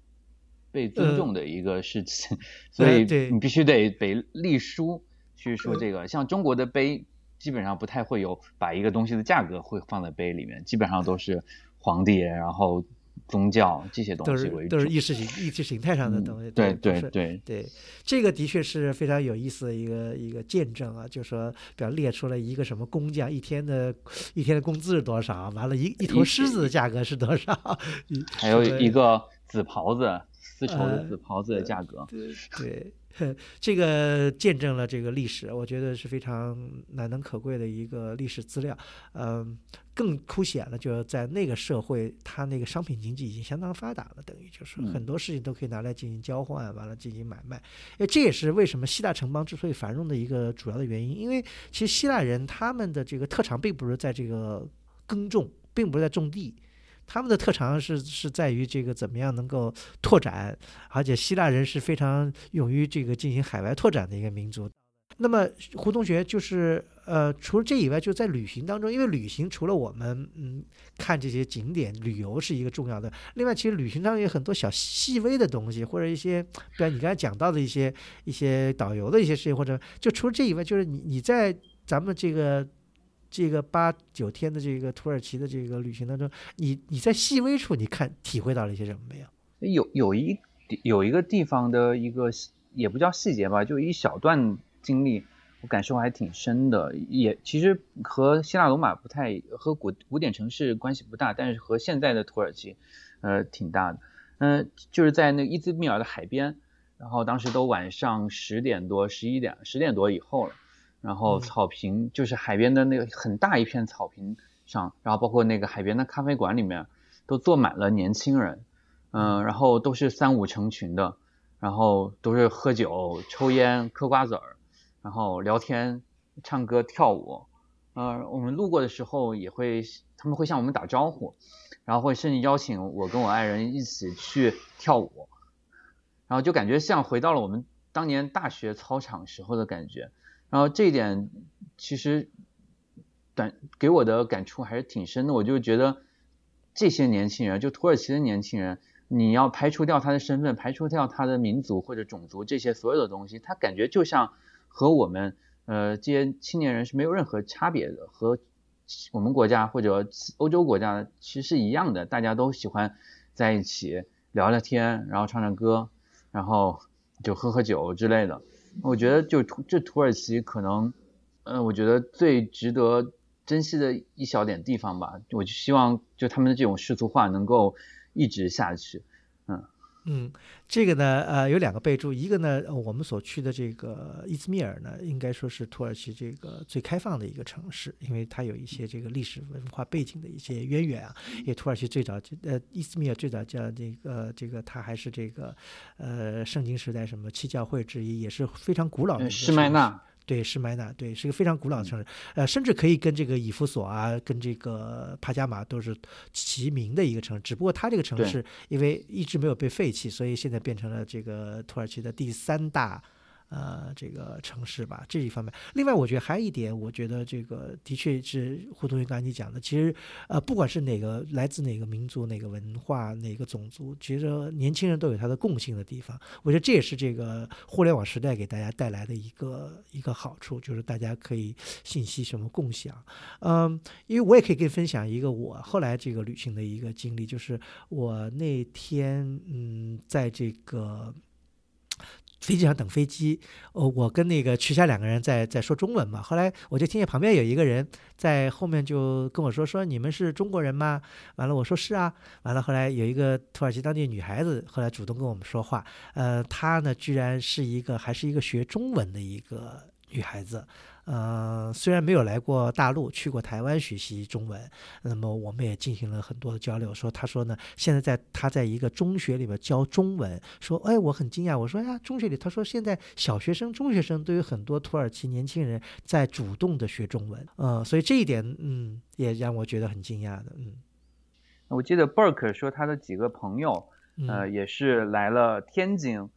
被尊重的一个事情，所以你必须得得立书去说这个。像中国的碑，基本上不太会有把一个东西的价格会放在碑里面，基本上都是皇帝，然后。宗教这些东西为主，都是意识形意识形态上的东西。对对对对，这个的确是非常有意思的一个一个见证啊！就说，比方列出了一个什么工匠一天的一天的工资是多少，完了，一一头狮子的价格是多少，还有 一个紫袍子丝绸的紫袍子的价格。对对。这个见证了这个历史，我觉得是非常难能可贵的一个历史资料。嗯，更凸显了就是在那个社会，它那个商品经济已经相当发达了，等于就是很多事情都可以拿来进行交换，完了进行买卖。哎，这也是为什么希腊城邦之所以繁荣的一个主要的原因。因为其实希腊人他们的这个特长并不是在这个耕种，并不是在种地。他们的特长是是在于这个怎么样能够拓展，而且希腊人是非常勇于这个进行海外拓展的一个民族。那么胡同学就是呃，除了这以外，就在旅行当中，因为旅行除了我们嗯看这些景点旅游是一个重要的，另外其实旅行当中有很多小细微的东西，或者一些比如你刚才讲到的一些一些导游的一些事情，或者就除了这以外，就是你你在咱们这个。这个八九天的这个土耳其的这个旅行当中，你你在细微处你看体会到了一些什么没有？有有一有一个地方的一个也不叫细节吧，就一小段经历，我感受还挺深的。也其实和希腊罗马不太和古古典城市关系不大，但是和现在的土耳其呃挺大的。嗯，就是在那伊兹密尔的海边，然后当时都晚上十点多、十一点、十点多以后了。然后草坪就是海边的那个很大一片草坪上，然后包括那个海边的咖啡馆里面都坐满了年轻人，嗯，然后都是三五成群的，然后都是喝酒、抽烟、嗑瓜子儿，然后聊天、唱歌、跳舞，呃，我们路过的时候也会，他们会向我们打招呼，然后会甚至邀请我跟我爱人一起去跳舞，然后就感觉像回到了我们当年大学操场时候的感觉。然后这一点其实感给我的感触还是挺深的，我就觉得这些年轻人，就土耳其的年轻人，你要排除掉他的身份，排除掉他的民族或者种族这些所有的东西，他感觉就像和我们呃这些青年人是没有任何差别的，和我们国家或者欧洲国家其实是一样的，大家都喜欢在一起聊聊天，然后唱唱歌，然后就喝喝酒之类的。我觉得就土这土耳其可能，嗯，我觉得最值得珍惜的一小点地方吧，我就希望就他们的这种世俗化能够一直下去，嗯嗯，这个呢，呃，有两个备注，一个呢，我们所去的这个伊兹密尔呢，应该说是土耳其这个最开放的一个城市，因为它有一些这个历史文化背景的一些渊源啊，因为土耳其最早呃伊兹密尔最早叫这个这个它还是这个呃圣经时代什么七教会之一，也是非常古老的。对，是麦纳，对，是一个非常古老的城市，呃，甚至可以跟这个以弗所啊，跟这个帕加马都是齐名的一个城市。只不过它这个城市因为一直没有被废弃，所以现在变成了这个土耳其的第三大。呃，这个城市吧，这一方面。另外，我觉得还有一点，我觉得这个的确是胡同学刚才你讲的，其实呃，不管是哪个来自哪个民族、哪个文化、哪个种族，其实年轻人都有他的共性的地方。我觉得这也是这个互联网时代给大家带来的一个一个好处，就是大家可以信息什么共享。嗯，因为我也可以跟你分享一个我后来这个旅行的一个经历，就是我那天嗯，在这个。飞机上等飞机，哦，我跟那个曲霞两个人在在说中文嘛。后来我就听见旁边有一个人在后面就跟我说：“说你们是中国人吗？”完了，我说是啊。完了，后来有一个土耳其当地女孩子后来主动跟我们说话，呃，她呢居然是一个还是一个学中文的一个女孩子。呃，虽然没有来过大陆，去过台湾学习中文，那么我们也进行了很多的交流。说他说呢，现在在他在一个中学里边教中文。说，哎，我很惊讶。我说呀，中学里，他说现在小学生、中学生都有很多土耳其年轻人在主动的学中文。呃，所以这一点，嗯，也让我觉得很惊讶的。嗯，我记得 Burke 说他的几个朋友，呃，也是来了天津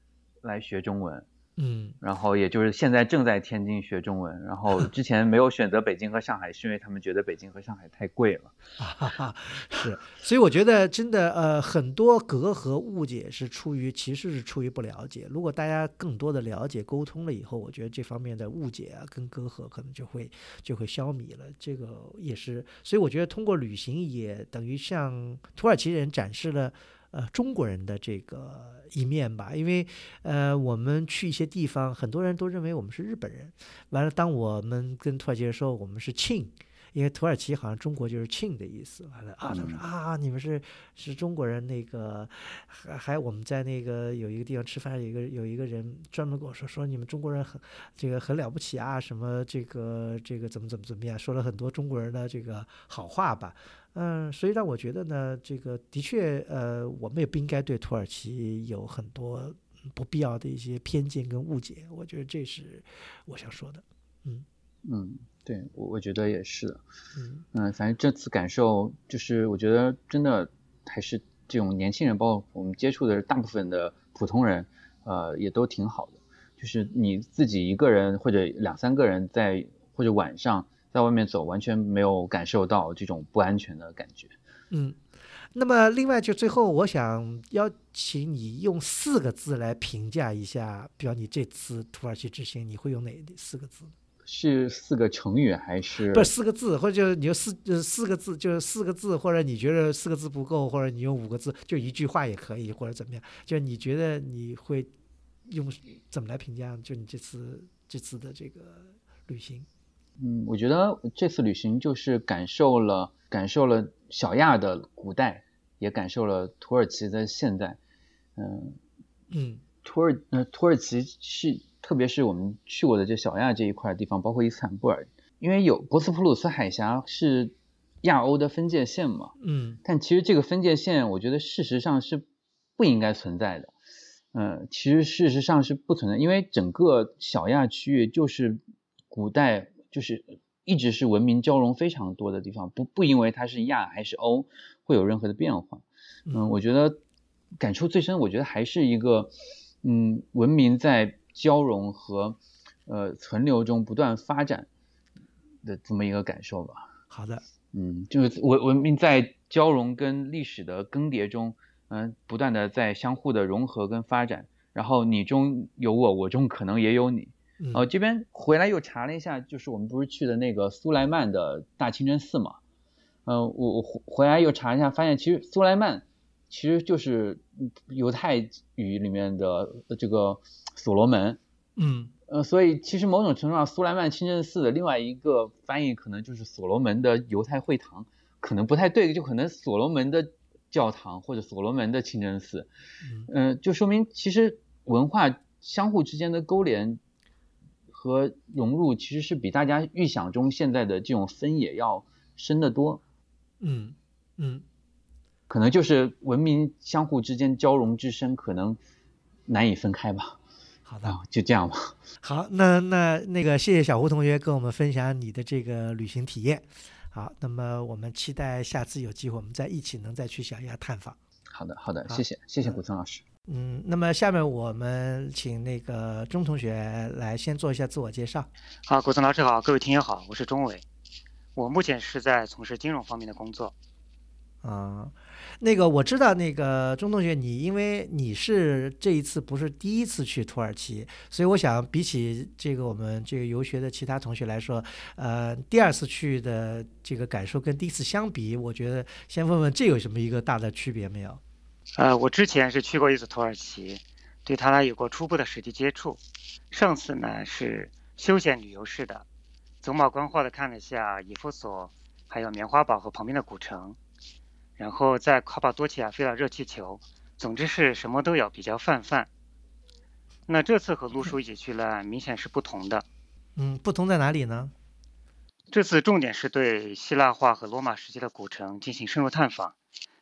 来学中文。嗯然后也就是现在正在天津学中文，然后 之前没有选择北京和上海，是因为他们觉得北京和上海太贵了。啊 哈哈，是，所以我觉得真的呃，很多隔阂误解是出于其实是出于不了解。如果大家更多的了解沟通了以后，我觉得这方面的误解啊跟隔阂可能就会就会消弭了。这个也是，所以我觉得通过旅行也等于向土耳其人展示了。呃，中国人的这个一面吧，因为呃，我们去一些地方，很多人都认为我们是日本人。完了，当我们跟土耳其人说我们是庆，因为土耳其好像中国就是庆的意思。完了啊，他们说啊，你们是是中国人，那个还还我们在那个有一个地方吃饭，有一个有一个人专门跟我说说你们中国人很 这个很了不起啊，什么这个这个怎么怎么怎么样，说了很多中国人的这个好话吧。嗯，所以让我觉得呢，这个的确，呃，我们也不应该对土耳其有很多不必要的一些偏见跟误解。我觉得这是我想说的。嗯嗯，对，我我觉得也是的。嗯嗯，反正这次感受就是，我觉得真的还是这种年轻人，包括我们接触的大部分的普通人，呃，也都挺好的。就是你自己一个人或者两三个人在或者晚上在外面走，完全没有感受到这种不安全的感觉。嗯。那么，另外就最后，我想邀请你用四个字来评价一下，比如你这次土耳其之行，你会用哪四个字？是四个成语还是？不是四个字，或者就你用四呃四个字，就是四个字，或者你觉得四个字不够，或者你用五个字，就一句话也可以，或者怎么样？就你觉得你会用怎么来评价？就你这次这次的这个旅行？嗯，我觉得这次旅行就是感受了感受了小亚的古代，也感受了土耳其的现代。嗯嗯土耳呃土耳其是，特别是我们去过的这小亚这一块地方，包括伊斯坦布尔，因为有博斯普鲁斯海峡是亚欧的分界线嘛，嗯但其实这个分界线，我觉得事实上是不应该存在的。嗯，其实事实上是不存在，因为整个小亚区域就是古代就是一直是文明交融非常多的地方，不不因为它是亚还是欧会有任何的变化。嗯，我觉得感触最深，我觉得还是一个嗯文明在交融和呃存留中不断发展的这么一个感受吧。好的，嗯，就是文文明在交融跟历史的更迭中，嗯、不断的在相互的融合跟发展。然后你中有我，我中可能也有你。嗯呃，这边回来又查了一下，就是我们不是去的那个苏莱曼的大清真寺嘛？呃，我我回回来又查了一下，发现其实苏莱曼其实就是嗯犹太语里面的这个所罗门。嗯呃，所以其实某种程度上，苏莱曼清真寺的另外一个翻译可能就是所罗门的犹太会堂，可能不太对，就可能所罗门的教堂或者所罗门的清真寺，嗯嗯、就说明其实文化相互之间的勾连和融入，其实是比大家预想中现在的这种分野要深得多，嗯嗯可能就是文明相互之间交融之深，可能难以分开吧。好的。啊，就这样吧。好，那那那个谢谢小胡同学跟我们分享你的这个旅行体验。好，那么我们期待下次有机会我们再一起能再去小亚探访。好的，好的，好谢谢，谢谢古村老师。嗯，那么下面我们请那个钟同学来先做一下自我介绍。好，古村老师好，各位听友好，我是钟伟，我目前是在从事金融方面的工作。啊、那个我知道，那个钟同学，你因为你是这一次不是第一次去土耳其，所以我想比起这个我们这个游学的其他同学来说，呃，第二次去的这个感受跟第一次相比，我觉得先问问这有什么一个大的区别没有？呃，我之前是去过一次土耳其，对它有过初步的实地接触。上次呢是休闲旅游式的，走马观花的看了一下以弗所，还有棉花堡和旁边的古城，然后在卡帕多奇亚飞了热气球，总之是什么都有，比较泛泛。那这次和陆叔一起去了，明显是不同的。嗯，不同在哪里呢？这次重点是对希腊化和罗马时期的古城进行深入探访。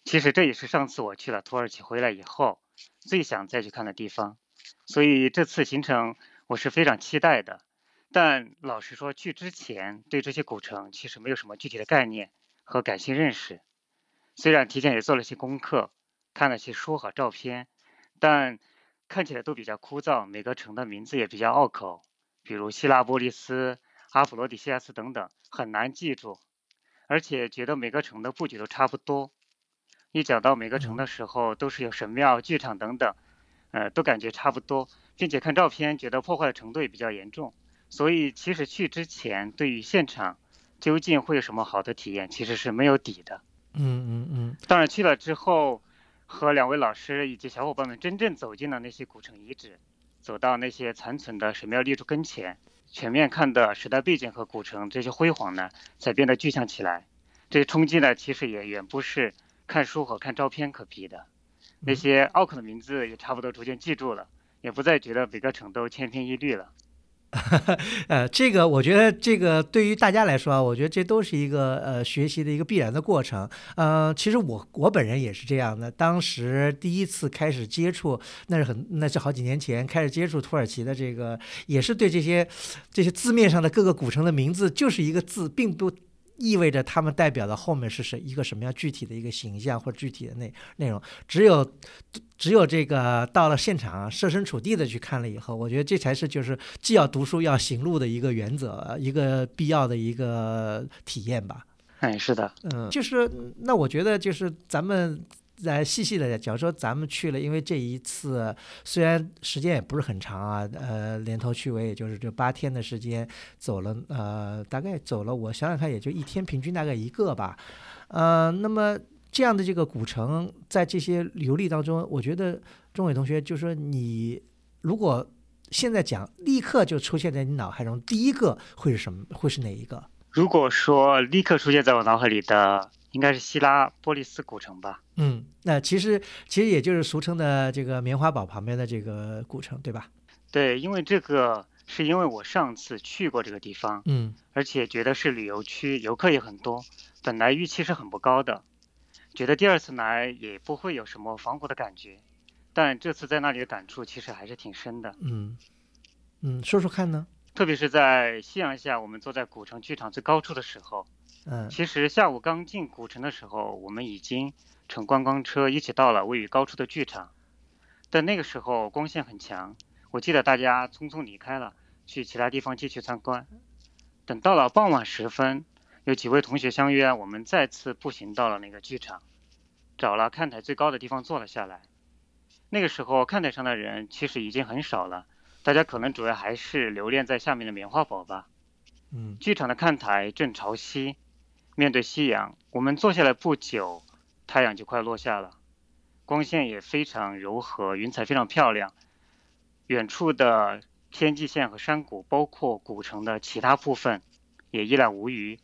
其实这也是上次我去了土耳其回来以后最想再去看的地方，所以这次行程我是非常期待的。但老实说，去之前对这些古城其实没有什么具体的概念和感性认识。虽然提前也做了些功课，看了些书和照片，但看起来都比较枯燥，每个城的名字也比较拗口，比如希拉波利斯、阿普罗底西亚斯等等，很难记住。而且觉得每个城的布局都差不多，一讲到每个城的时候，都是有神庙、剧场等等，呃，都感觉差不多，并且看照片觉得破坏的程度也比较严重。所以其实去之前，对于现场究竟会有什么好的体验，其实是没有底的。嗯嗯嗯。当然去了之后，和两位老师以及小伙伴们真正走进了那些古城遗址，走到那些残存的神庙立柱跟前。全面看的时代背景和古城这些辉煌呢，才变得具象起来。这些冲击呢，其实也远不是看书和看照片可比的。那些奥克的名字也差不多逐渐记住了，也不再觉得每个城都千篇一律了。呃，这个我觉得，这个对于大家来说啊，我觉得这都是一个呃学习的一个必然的过程。呃，其实我我本人也是这样的。当时第一次开始接触，那是很那是好几年前开始接触土耳其的这个，也是对这些这些字面上的各个古城的名字，就是一个字，并不。意味着他们代表的后面是什一个什么样具体的一个形象或具体的内内容？只有只有这个到了现场设身处地的去看了以后，我觉得这才是就是既要读书要行路的一个原则，一个必要的一个体验吧。哎，是的，嗯，就是那我觉得就是咱们。再细细的，假如说咱们去了，因为这一次虽然时间也不是很长啊，呃，连头去尾也就是这八天的时间，走了呃，大概走了，我想想看，也就一天平均大概一个吧，呃，那么这样的这个古城，在这些游历当中，我觉得钟伟同学就说你如果现在讲，立刻就出现在你脑海中，第一个会是什么？会是哪一个？如果说立刻出现在我脑海里的。应该是希拉波利斯古城吧？嗯，那其实其实也就是俗称的这个棉花堡旁边的这个古城，对吧？对，因为这个是因为我上次去过这个地方，嗯，而且觉得是旅游区，游客也很多，本来预期是很不高的，觉得第二次来也不会有什么仿古的感觉，但这次在那里的感触其实还是挺深的。嗯嗯，说说看呢？特别是在夕阳下，我们坐在古城剧场最高处的时候。嗯，其实下午刚进古城的时候，我们已经乘观光车一起到了位于高处的剧场，但那个时候光线很强，我记得大家匆匆离开了，去其他地方继续参观。等到了傍晚时分，有几位同学相约，我们再次步行到了那个剧场，找了看台最高的地方坐了下来。那个时候看台上的人其实已经很少了，大家可能主要还是留恋在下面的棉花堡吧。嗯，剧场的看台正朝西。面对夕阳，我们坐下来不久，太阳就快落下了，光线也非常柔和，云彩非常漂亮。远处的天际线和山谷，包括古城的其他部分，也一览无余。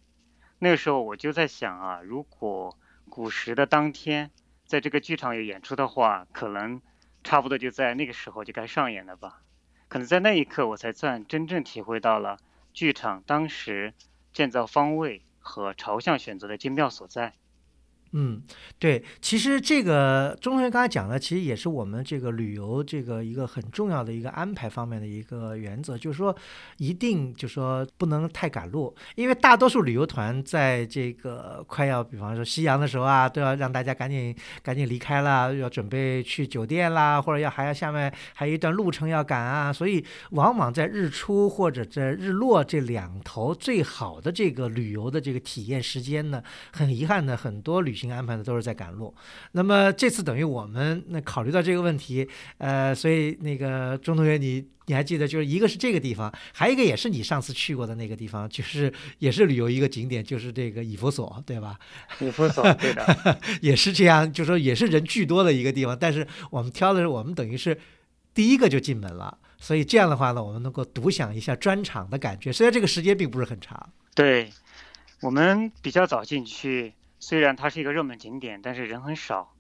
那个时候我就在想啊，如果古时的当天在这个剧场有演出的话，可能差不多就在那个时候就该上演了吧。可能在那一刻，我才算真正体会到了剧场当时建造方位。和朝向选择的精妙所在。嗯，对，其实这个钟同学刚才讲的，其实也是我们这个旅游这个一个很重要的一个安排方面的一个原则，就是说一定就是说不能太赶路，因为大多数旅游团在这个快要比方说夕阳的时候啊，都要让大家赶紧赶紧离开了，要准备去酒店啦，或者要还要下面还有一段路程要赶啊，所以往往在日出或者在日落这两头最好的这个旅游的这个体验时间呢，很遗憾的很多旅。行安排的都是在赶路，那么这次等于我们那考虑到这个问题，呃，所以那个钟同学，你你还记得，就是一个是这个地方，还有一个也是你上次去过的那个地方，就是也是旅游一个景点，就是这个以弗所，对吧？以弗所，对的，也是这样，就说也是人巨多的一个地方，但是我们挑的是我们等于是第一个就进门了，所以这样的话呢，我们能够独享一下专场的感觉，虽然这个时间并不是很长。对，我们比较早进去。虽然它是一个热门景点，但是人很少，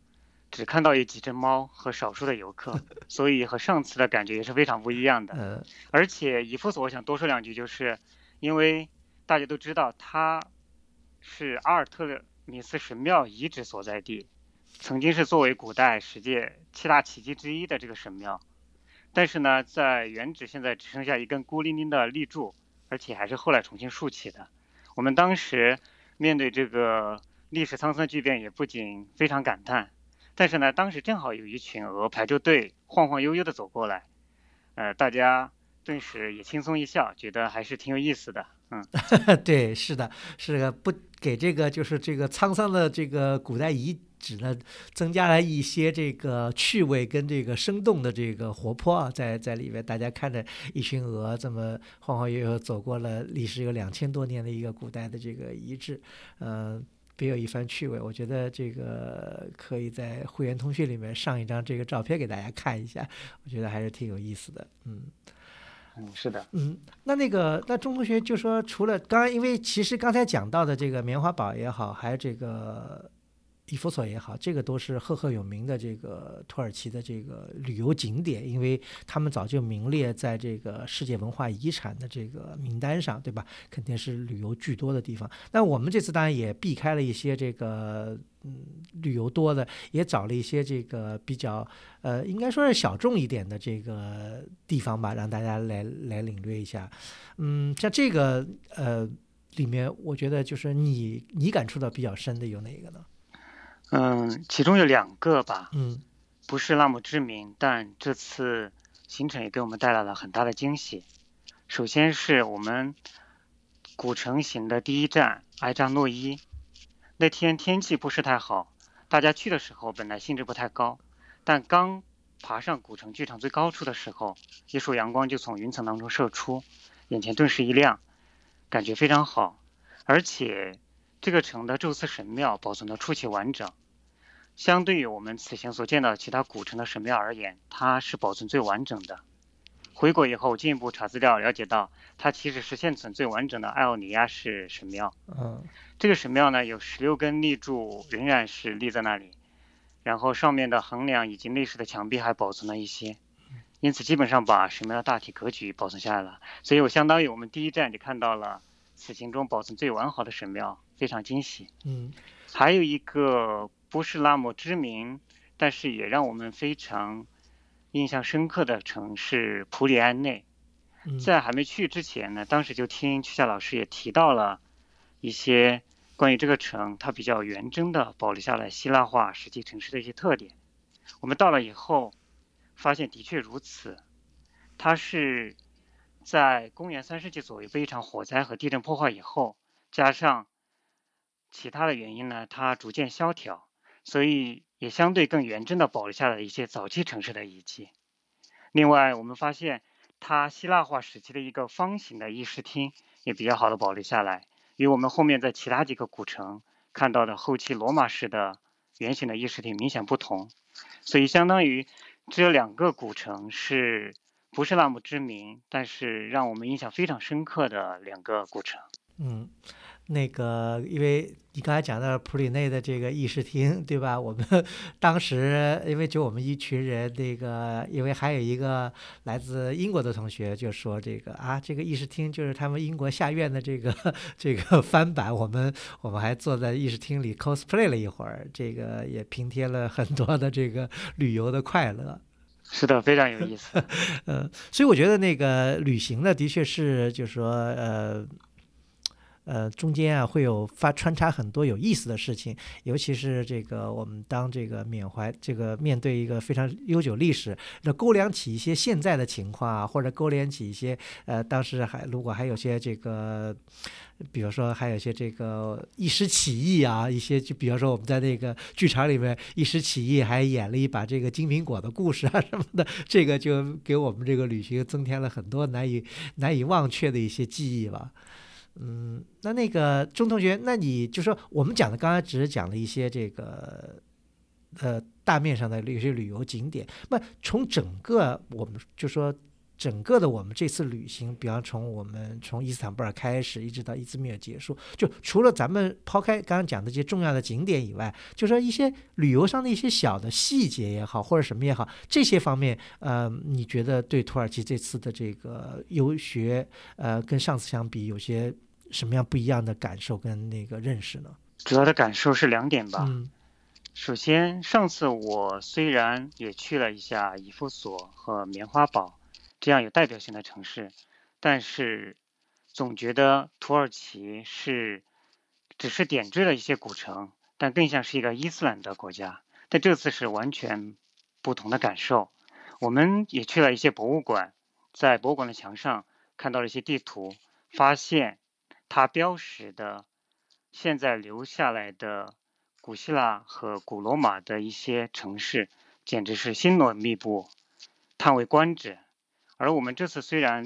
只看到有几只猫和少数的游客，所以和上次的感觉也是非常不一样的。嗯，而且以夫所，我想多说两句，就是因为大家都知道它是阿尔特米斯神庙遗址所在地，曾经是作为古代世界七大奇迹之一的这个神庙，但是呢，在原址现在只剩下一根孤零零的立柱，而且还是后来重新竖起的。我们当时面对这个。历史沧桑巨变也不仅非常感叹，但是呢，当时正好有一群鹅排着队，晃晃悠悠的走过来，呃，大家顿时也轻松一笑，觉得还是挺有意思的。嗯，对，是的，是个不给这个就是这个沧桑的这个古代遗址呢，增加了一些这个趣味跟这个生动的这个活泼啊，在在里面，大家看着一群鹅这么晃晃悠悠走过了历史有两千多年的一个古代的这个遗址，嗯。别有一番趣味，我觉得这个可以在会员通讯里面上一张这个照片给大家看一下，我觉得还是挺有意思的，嗯。嗯，是的，嗯，那那个，那钟同学就说，除了刚刚，因为其实刚才讲到的这个棉花堡也好，还有这个伊夫索也好，这个都是赫赫有名的这个土耳其的这个旅游景点，因为他们早就名列在这个世界文化遗产的这个名单上，对吧？肯定是旅游巨多的地方。那我们这次当然也避开了一些这个。嗯，旅游多的也找了一些这个比较呃，应该说是小众一点的这个地方吧，让大家来来领略一下。嗯，像这个呃里面，我觉得就是你你感触到比较深的有哪一个呢？嗯，其中有两个吧。嗯，不是那么知名，但这次行程也给我们带来了很大的惊喜。首先是我们古城行的第一站埃扎诺伊。那天天气不是太好，大家去的时候本来兴致不太高，但刚爬上古城剧场最高处的时候，一束阳光就从云层当中射出，眼前顿时一亮，感觉非常好。而且这个城的宙斯神庙保存的出奇完整，相对于我们此前所见到其他古城的神庙而言，它是保存最完整的。回国以后进一步查资料，了解到它其实是现存最完整的艾奥尼亚式神庙。嗯。这个神庙呢，有十六根立柱仍然是立在那里，然后上面的横梁以及内饰的墙壁还保存了一些，因此基本上把神庙的大体格局保存下来了。所以我相当于我们第一站就看到了此行中保存最完好的神庙，非常惊喜。嗯，还有一个不是那么知名，但是也让我们非常印象深刻的城市普里安内。在还没去之前呢，当时就听曲夏老师也提到了一些。关于这个城，它比较原真的保留下来希腊化实际城市的一些特点。我们到了以后，发现的确如此。它是在公元三世纪左右被一场火灾和地震破坏以后，加上其他的原因呢，它逐渐萧条，所以也相对更原真的保留下了一些早期城市的遗迹。另外，我们发现它希腊化时期的一个方形的议事厅也比较好的保留下来。与我们后面在其他几个古城看到的后期罗马式的圆形的议事厅明显不同，所以相当于这两个古城是不是那么知名，但是让我们印象非常深刻的两个古城。嗯。那个，因为你刚才讲到普里内的这个议事厅，对吧？我们 当时因为就我们一群人，那个因为还有一个来自英国的同学就说这个啊，这个议事厅就是他们英国下院的这个这个翻版。我们我们还坐在议事厅里 cosplay 了一会儿，这个也平添了很多的这个旅游的快乐。是的，非常有意思。呃，所以我觉得那个旅行呢，的确是就是说呃。呃，中间啊会有发穿插很多有意思的事情，尤其是这个我们当这个缅怀这个面对一个非常悠久历史，那勾连起一些现在的情况啊，或者勾连起一些呃当时还如果还有些这个，比如说还有些这个一时起意啊，一些就比如说我们在那个剧场里面一时起意，还演了一把这个金苹果的故事啊什么的，这个就给我们这个旅行增添了很多难以难以忘却的一些记忆吧。嗯，那那个钟同学，那你就说我们讲的刚才只是讲了一些这个，呃，大面上的一些旅游景点。那从整个我们就说。整个的我们这次旅行，比方从我们从伊斯坦布尔开始，一直到伊兹密尔结束，就除了咱们抛开刚刚讲的这些重要的景点以外，就说一些旅游上的一些小的细节也好，或者什么也好，这些方面，呃，你觉得对土耳其这次的这个游学，呃，跟上次相比，有些什么样不一样的感受跟那个认识呢？主要的感受是两点吧。嗯。首先，上次我虽然也去了一下伊夫索和棉花堡。这样有代表性的城市，但是总觉得土耳其是只是点缀了一些古城，但更像是一个伊斯兰的国家。但这次是完全不同的感受。我们也去了一些博物馆，在博物馆的墙上看到了一些地图，发现它标识的现在留下来的古希腊和古罗马的一些城市，简直是星罗密布，叹为观止。而我们这次虽然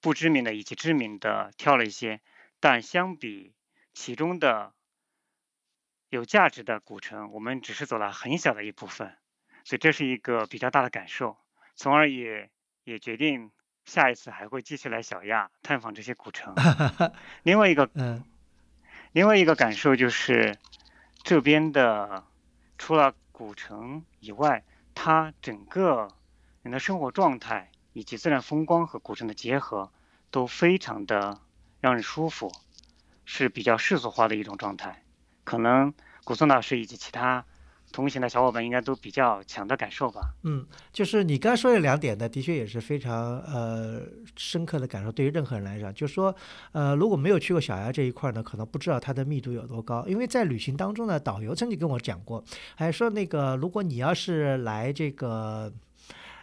不知名的以及知名的挑了一些，但相比其中的有价值的古城，我们只是走了很小的一部分，所以这是一个比较大的感受，从而也也决定下一次还会继续来小亚探访这些古城。另外一个，嗯另外一个感受就是这边的除了古城以外，它整个人的生活状态。以及自然风光和古城的结合都非常的让人舒服，是比较世俗化的一种状态。可能古松老师以及其他同行的小伙伴应该都比较强的感受吧。嗯，就是你刚才说的两点呢，的确也是非常呃深刻的感受。对于任何人来讲，就是说呃如果没有去过小鸭这一块呢，可能不知道它的密度有多高。因为在旅行当中呢，导游曾经跟我讲过，还说那个如果你要是来这个。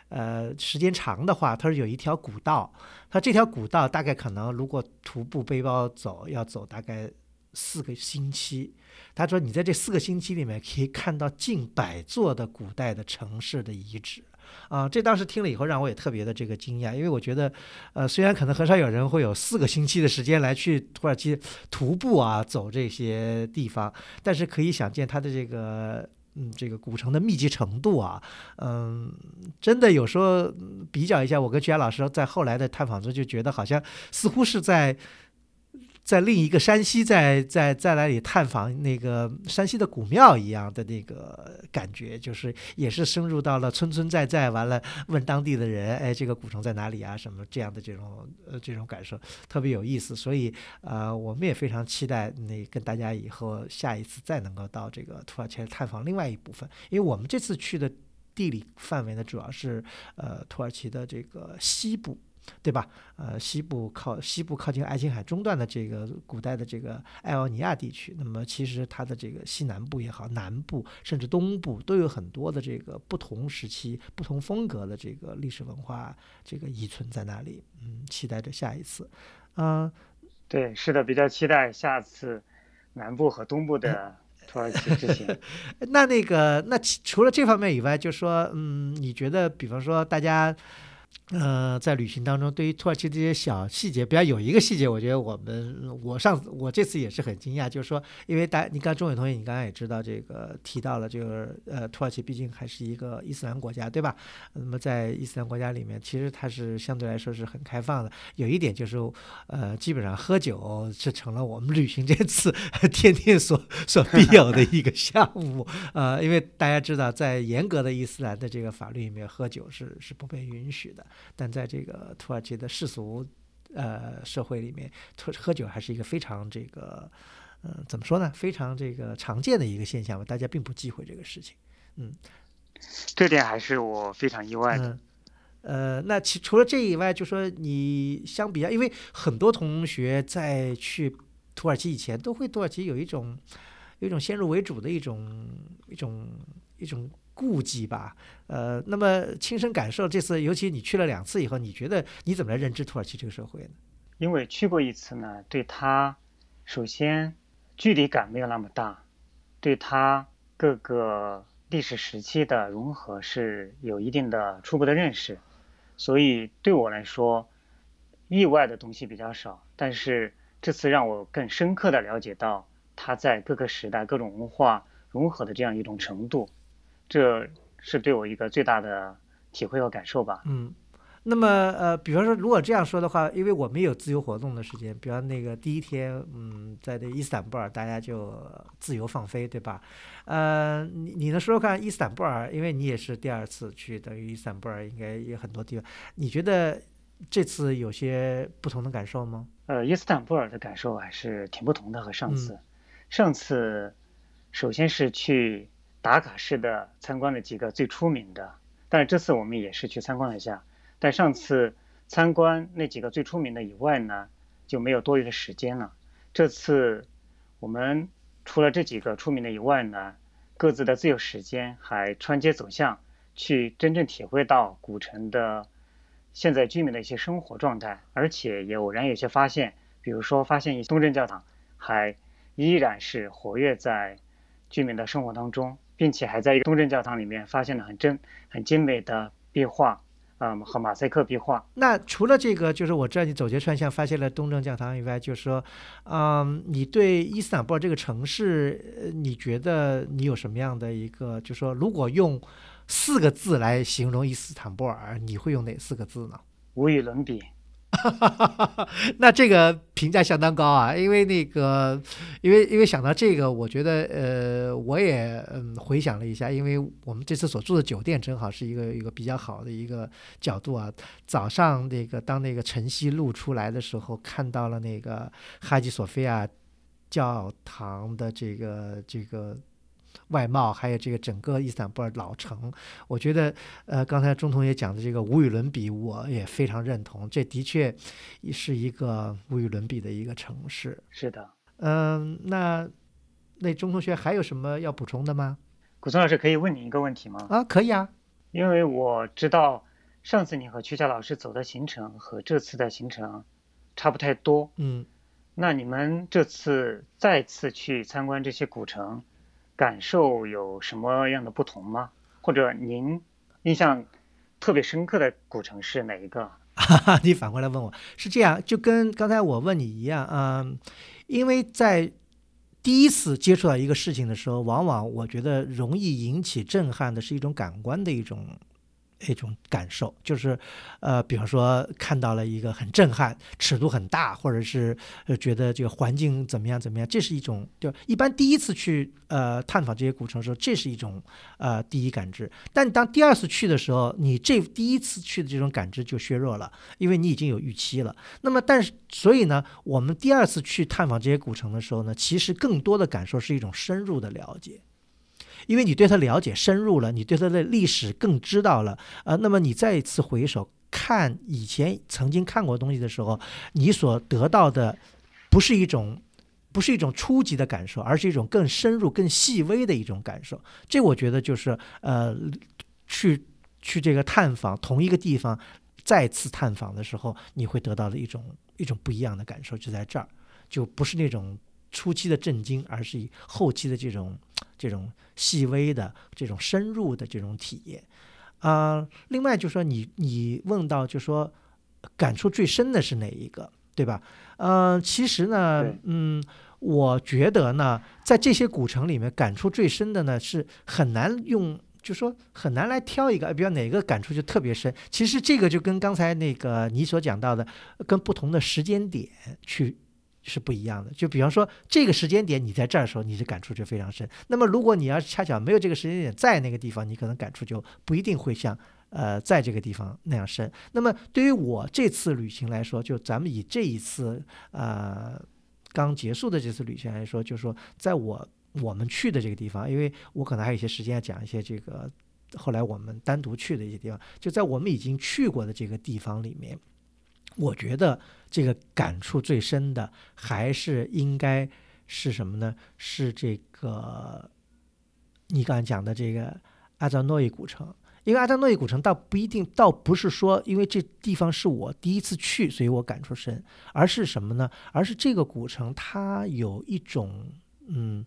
呃，时间长的话，它是有一条古道，它这条古道大概可能如果徒步背包走，要走大概四个星期。他说，你在这四个星期里面可以看到近百座的古代的城市的遗址啊。这当时听了以后，让我也特别的这个惊讶，因为我觉得，呃，虽然可能很少有人会有四个星期的时间来去土耳其徒步啊，走这些地方，但是可以想见它的这个。嗯，这个古城的密集程度啊，嗯，真的有时候比较一下，我跟徐岩老师在后来的探访中就觉得，好像似乎是在。在另一个山西，在在在那里探访那个山西的古庙一样的那个感觉，就是也是深入到了村村寨寨，完了问当地的人，哎，这个古城在哪里啊？什么这样的这种呃这种感受特别有意思。所以呃，我们也非常期待那跟大家以后下一次再能够到这个土耳其探访另外一部分，因为我们这次去的地理范围呢，主要是呃土耳其的这个西部。对吧？呃，西部靠西部靠近爱琴海中段的这个古代的这个爱奥尼亚地区，那么其实它的这个西南部也好，南部甚至东部都有很多的这个不同时期、不同风格的这个历史文化这个遗存在那里。嗯，期待着下一次。嗯，对，是的，比较期待下次南部和东部的土耳其之行。那那个，那除了这方面以外，就说，嗯，你觉得，比方说大家。呃，在旅行当中，对于土耳其这些小细节，比方有一个细节，我觉得我们我上次我这次也是很惊讶，就是说，因为大你刚钟伟同学，你刚刚也知道这个提到了，就是呃，土耳其毕竟还是一个伊斯兰国家，对吧？那么在伊斯兰国家里面，其实它是相对来说是很开放的。有一点就是，呃，基本上喝酒是成了我们旅行这次 天天所所必有的一个项目。呃，因为大家知道，在严格的伊斯兰的这个法律里面，喝酒是是不被允许的。但在这个土耳其的世俗呃社会里面，喝喝酒还是一个非常这个呃怎么说呢？非常这个常见的一个现象吧。大家并不忌讳这个事情，嗯，这点还是我非常意外的。呃，那其除了这以外，就说你相比较，因为很多同学在去土耳其以前，都会土耳其有一种有一种先入为主的一种一种一种。顾忌吧，呃，那么亲身感受这次，尤其你去了两次以后，你觉得你怎么来认知土耳其这个社会呢？因为去过一次呢，对它首先距离感没有那么大，对它各个历史时期的融合是有一定的初步的认识，所以对我来说意外的东西比较少。但是这次让我更深刻的了解到它在各个时代各种文化融合的这样一种程度。这是对我一个最大的体会和感受吧。嗯，那么呃，比方说，如果这样说的话，因为我们有自由活动的时间，比方那个第一天，嗯，在这伊斯坦布尔，大家就自由放飞，对吧？呃，你你能说说看伊斯坦布尔？因为你也是第二次去，等于伊斯坦布尔应该有很多地方，你觉得这次有些不同的感受吗？呃，伊斯坦布尔的感受还是挺不同的，和上次。上次首先是去。打卡式的参观了几个最出名的，但是这次我们也是去参观了一下。但上次参观那几个最出名的以外呢，就没有多余的时间了。这次我们除了这几个出名的以外呢，各自的自由时间，还穿街走巷，去真正体会到古城的现在居民的一些生活状态，而且也偶然有些发现，比如说发现一些东正教堂还依然是活跃在居民的生活当中，并且还在一个东正教堂里面发现了很真很精美的壁画。嗯，和马赛克壁画。那除了这个，就是我知道你走街串巷发现了东正教堂以外，就是说，嗯，你对伊斯坦布尔这个城市，你觉得你有什么样的一个，就是说，如果用四个字来形容伊斯坦布尔，你会用哪四个字呢？无与伦比。那这个评价相当高啊，因为那个，因为因为想到这个，我觉得呃，我也嗯回想了一下，因为我们这次所住的酒店正好是一个一个比较好的一个角度啊。早上那个当那个晨曦露出来的时候，看到了那个哈吉索菲亚教堂的这个这个。外貌，还有这个整个伊斯坦布尔老城，我觉得，呃，刚才钟同学讲的这个无与伦比，我也非常认同。这的确是一个无与伦比的一个城市。是的，嗯，那那钟同学还有什么要补充的吗？古松老师可以问你一个问题吗？啊，可以啊。因为我知道上次你和曲佳老师走的行程和这次的行程差不太多。嗯。那你们这次再次去参观这些古城？感受有什么样的不同吗？或者您印象特别深刻的古城是哪一个？你反过来问我是这样，就跟刚才我问你一样啊，因为在第一次接触到一个事情的时候，往往我觉得容易引起震撼的是一种感官的一种。一种感受就是，呃，比方说看到了一个很震撼、尺度很大，或者是觉得这个环境怎么样怎么样，这是一种就一般第一次去呃探访这些古城的时候，这是一种呃第一感知。但当第二次去的时候，你这第一次去的这种感知就削弱了，因为你已经有预期了。那么，但是所以呢，我们第二次去探访这些古城的时候呢，其实更多的感受是一种深入的了解。因为你对他了解深入了，你对他的历史更知道了，呃，那么你再一次回首看以前曾经看过东西的时候，你所得到的不是一种，不是一种初级的感受，而是一种更深入、更细微的一种感受。这我觉得就是呃，去去这个探访同一个地方，再次探访的时候，你会得到的一种一种不一样的感受，就在这儿，就不是那种。初期的震惊，而是后期的这种这种细微的、这种深入的这种体验啊。另外，就说你你问到，就说感触最深的是哪一个，对吧？嗯，其实呢，嗯，我觉得呢，在这些古城里面，感触最深的呢是很难用，就说很难来挑一个，比如哪个感触就特别深。其实这个就跟刚才那个你所讲到的，跟不同的时间点去。是不一样的，就比方说这个时间点你在这儿的时候，你的感触就非常深。那么如果你要是恰巧没有这个时间点在那个地方，你可能感触就不一定会像呃在这个地方那样深。那么对于我这次旅行来说，就咱们以这一次呃刚结束的这次旅行来说，就是说在我我们去的这个地方，因为我可能还有一些时间要讲一些这个后来我们单独去的一些地方，就在我们已经去过的这个地方里面。我觉得这个感触最深的还是应该是什么呢？是这个你刚才讲的这个阿扎诺伊古城。因为阿扎诺伊古城倒不一定，倒不是说因为这地方是我第一次去，所以我感触深，而是什么呢？而是这个古城它有一种嗯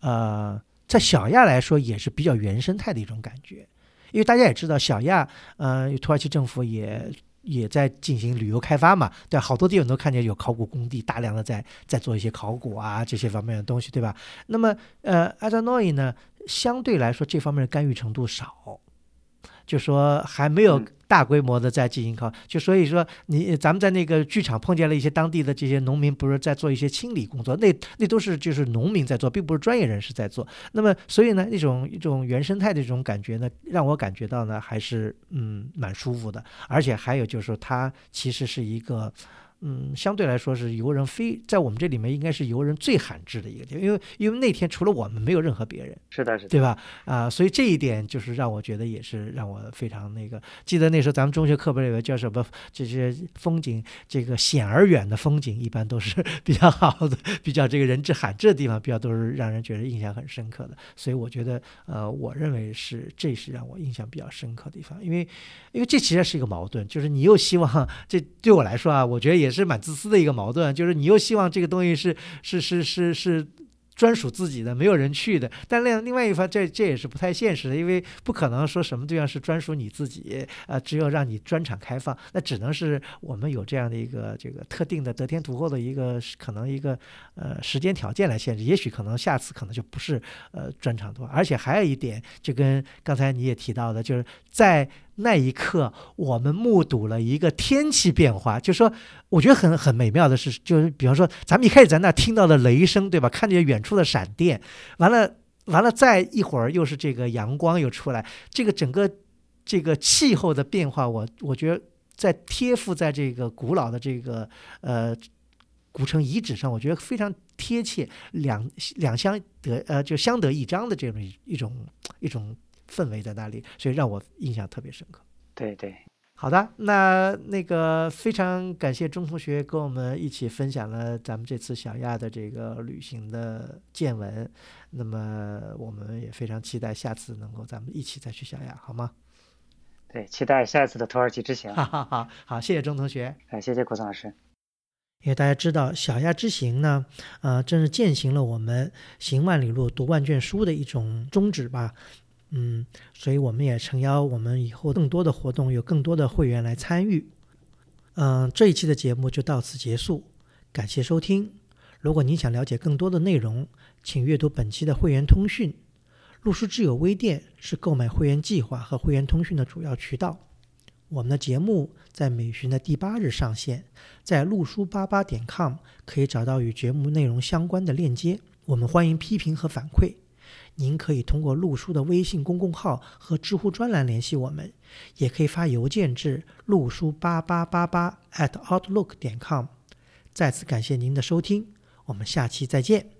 呃，在小亚来说也是比较原生态的一种感觉。因为大家也知道，小亚嗯，土耳其政府也。也在进行旅游开发嘛，对，好多地方都看见有考古工地，大量的在在做一些考古啊这些方面的东西，对吧？那么，呃，阿扎诺伊呢，相对来说这方面的干预程度少。就说还没有大规模的在进行靠，就所以说你咱们在那个剧场碰见了一些当地的这些农民，不是在做一些清理工作，那那都是就是农民在做，并不是专业人士在做。那么所以呢，那种一种原生态的这种感觉呢，让我感觉到呢还是嗯蛮舒服的，而且还有就是说它其实是一个嗯，相对来说是游人非在我们这里面应该是游人最罕至的一个地方，因为因为那天除了我们没有任何别人，是的，是的，对吧？啊、所以这一点就是让我觉得也是让我非常那个。记得那时候咱们中学课本里面叫什么？这些风景，这个险而远的风景，一般都是 比较好的，比较这个人迹罕至的地方，比较都是让人觉得印象很深刻的。所以我觉得，呃，我认为是这是让我印象比较深刻的地方，因为因为这其实是一个矛盾，就是你又希望这对我来说啊，我觉得也也是蛮自私的一个矛盾，就是你又希望这个东西是是是是是专属自己的，没有人去的。但另另外一方，这这也是不太现实的，因为不可能说什么地方是专属你自己，呃，只有让你专场开放，那只能是我们有这样的一个这个特定的得天独厚的一个可能一个呃时间条件来限制。也许可能下次可能就不是呃专场多，而且还有一点，就跟刚才你也提到的，就是在那一刻，我们目睹了一个天气变化，就说我觉得很很美妙的是，就是比方说咱们一开始在那听到的雷声，对吧？看见远处的闪电，完了完了，再一会儿又是这个阳光又出来，这个整个这个气候的变化，我我觉得在贴附在这个古老的这个呃古城遗址上，我觉得非常贴切，两两相得呃就相得益彰的这种一种一种氛围在那里，所以让我印象特别深刻。对对，好的，那那个非常感谢钟同学跟我们一起分享了咱们这次小亚的这个旅行的见闻。那么我们也非常期待下次能够咱们一起再去小亚，好吗？对，期待下一次的土耳其之行。哈哈哈，好，谢谢钟同学。哎，谢谢古松老师。因为大家知道，小亚之行呢，呃，正是践行了我们行万里路、读万卷书的一种宗旨吧。嗯，所以我们也诚邀我们以后更多的活动有更多的会员来参与。嗯，这一期的节目就到此结束，感谢收听。如果您想了解更多的内容，请阅读本期的会员通讯。路书之友微店是购买会员计划和会员通讯的主要渠道。我们的节目在每旬的第八日上线，在路书八八点 com 可以找到与节目内容相关的链接。我们欢迎批评和反馈。您可以通过陆叔的微信公共号和知乎专栏联系我们，也可以发邮件至陆叔八八八八 at outlook 点 com。再次感谢您的收听，我们下期再见。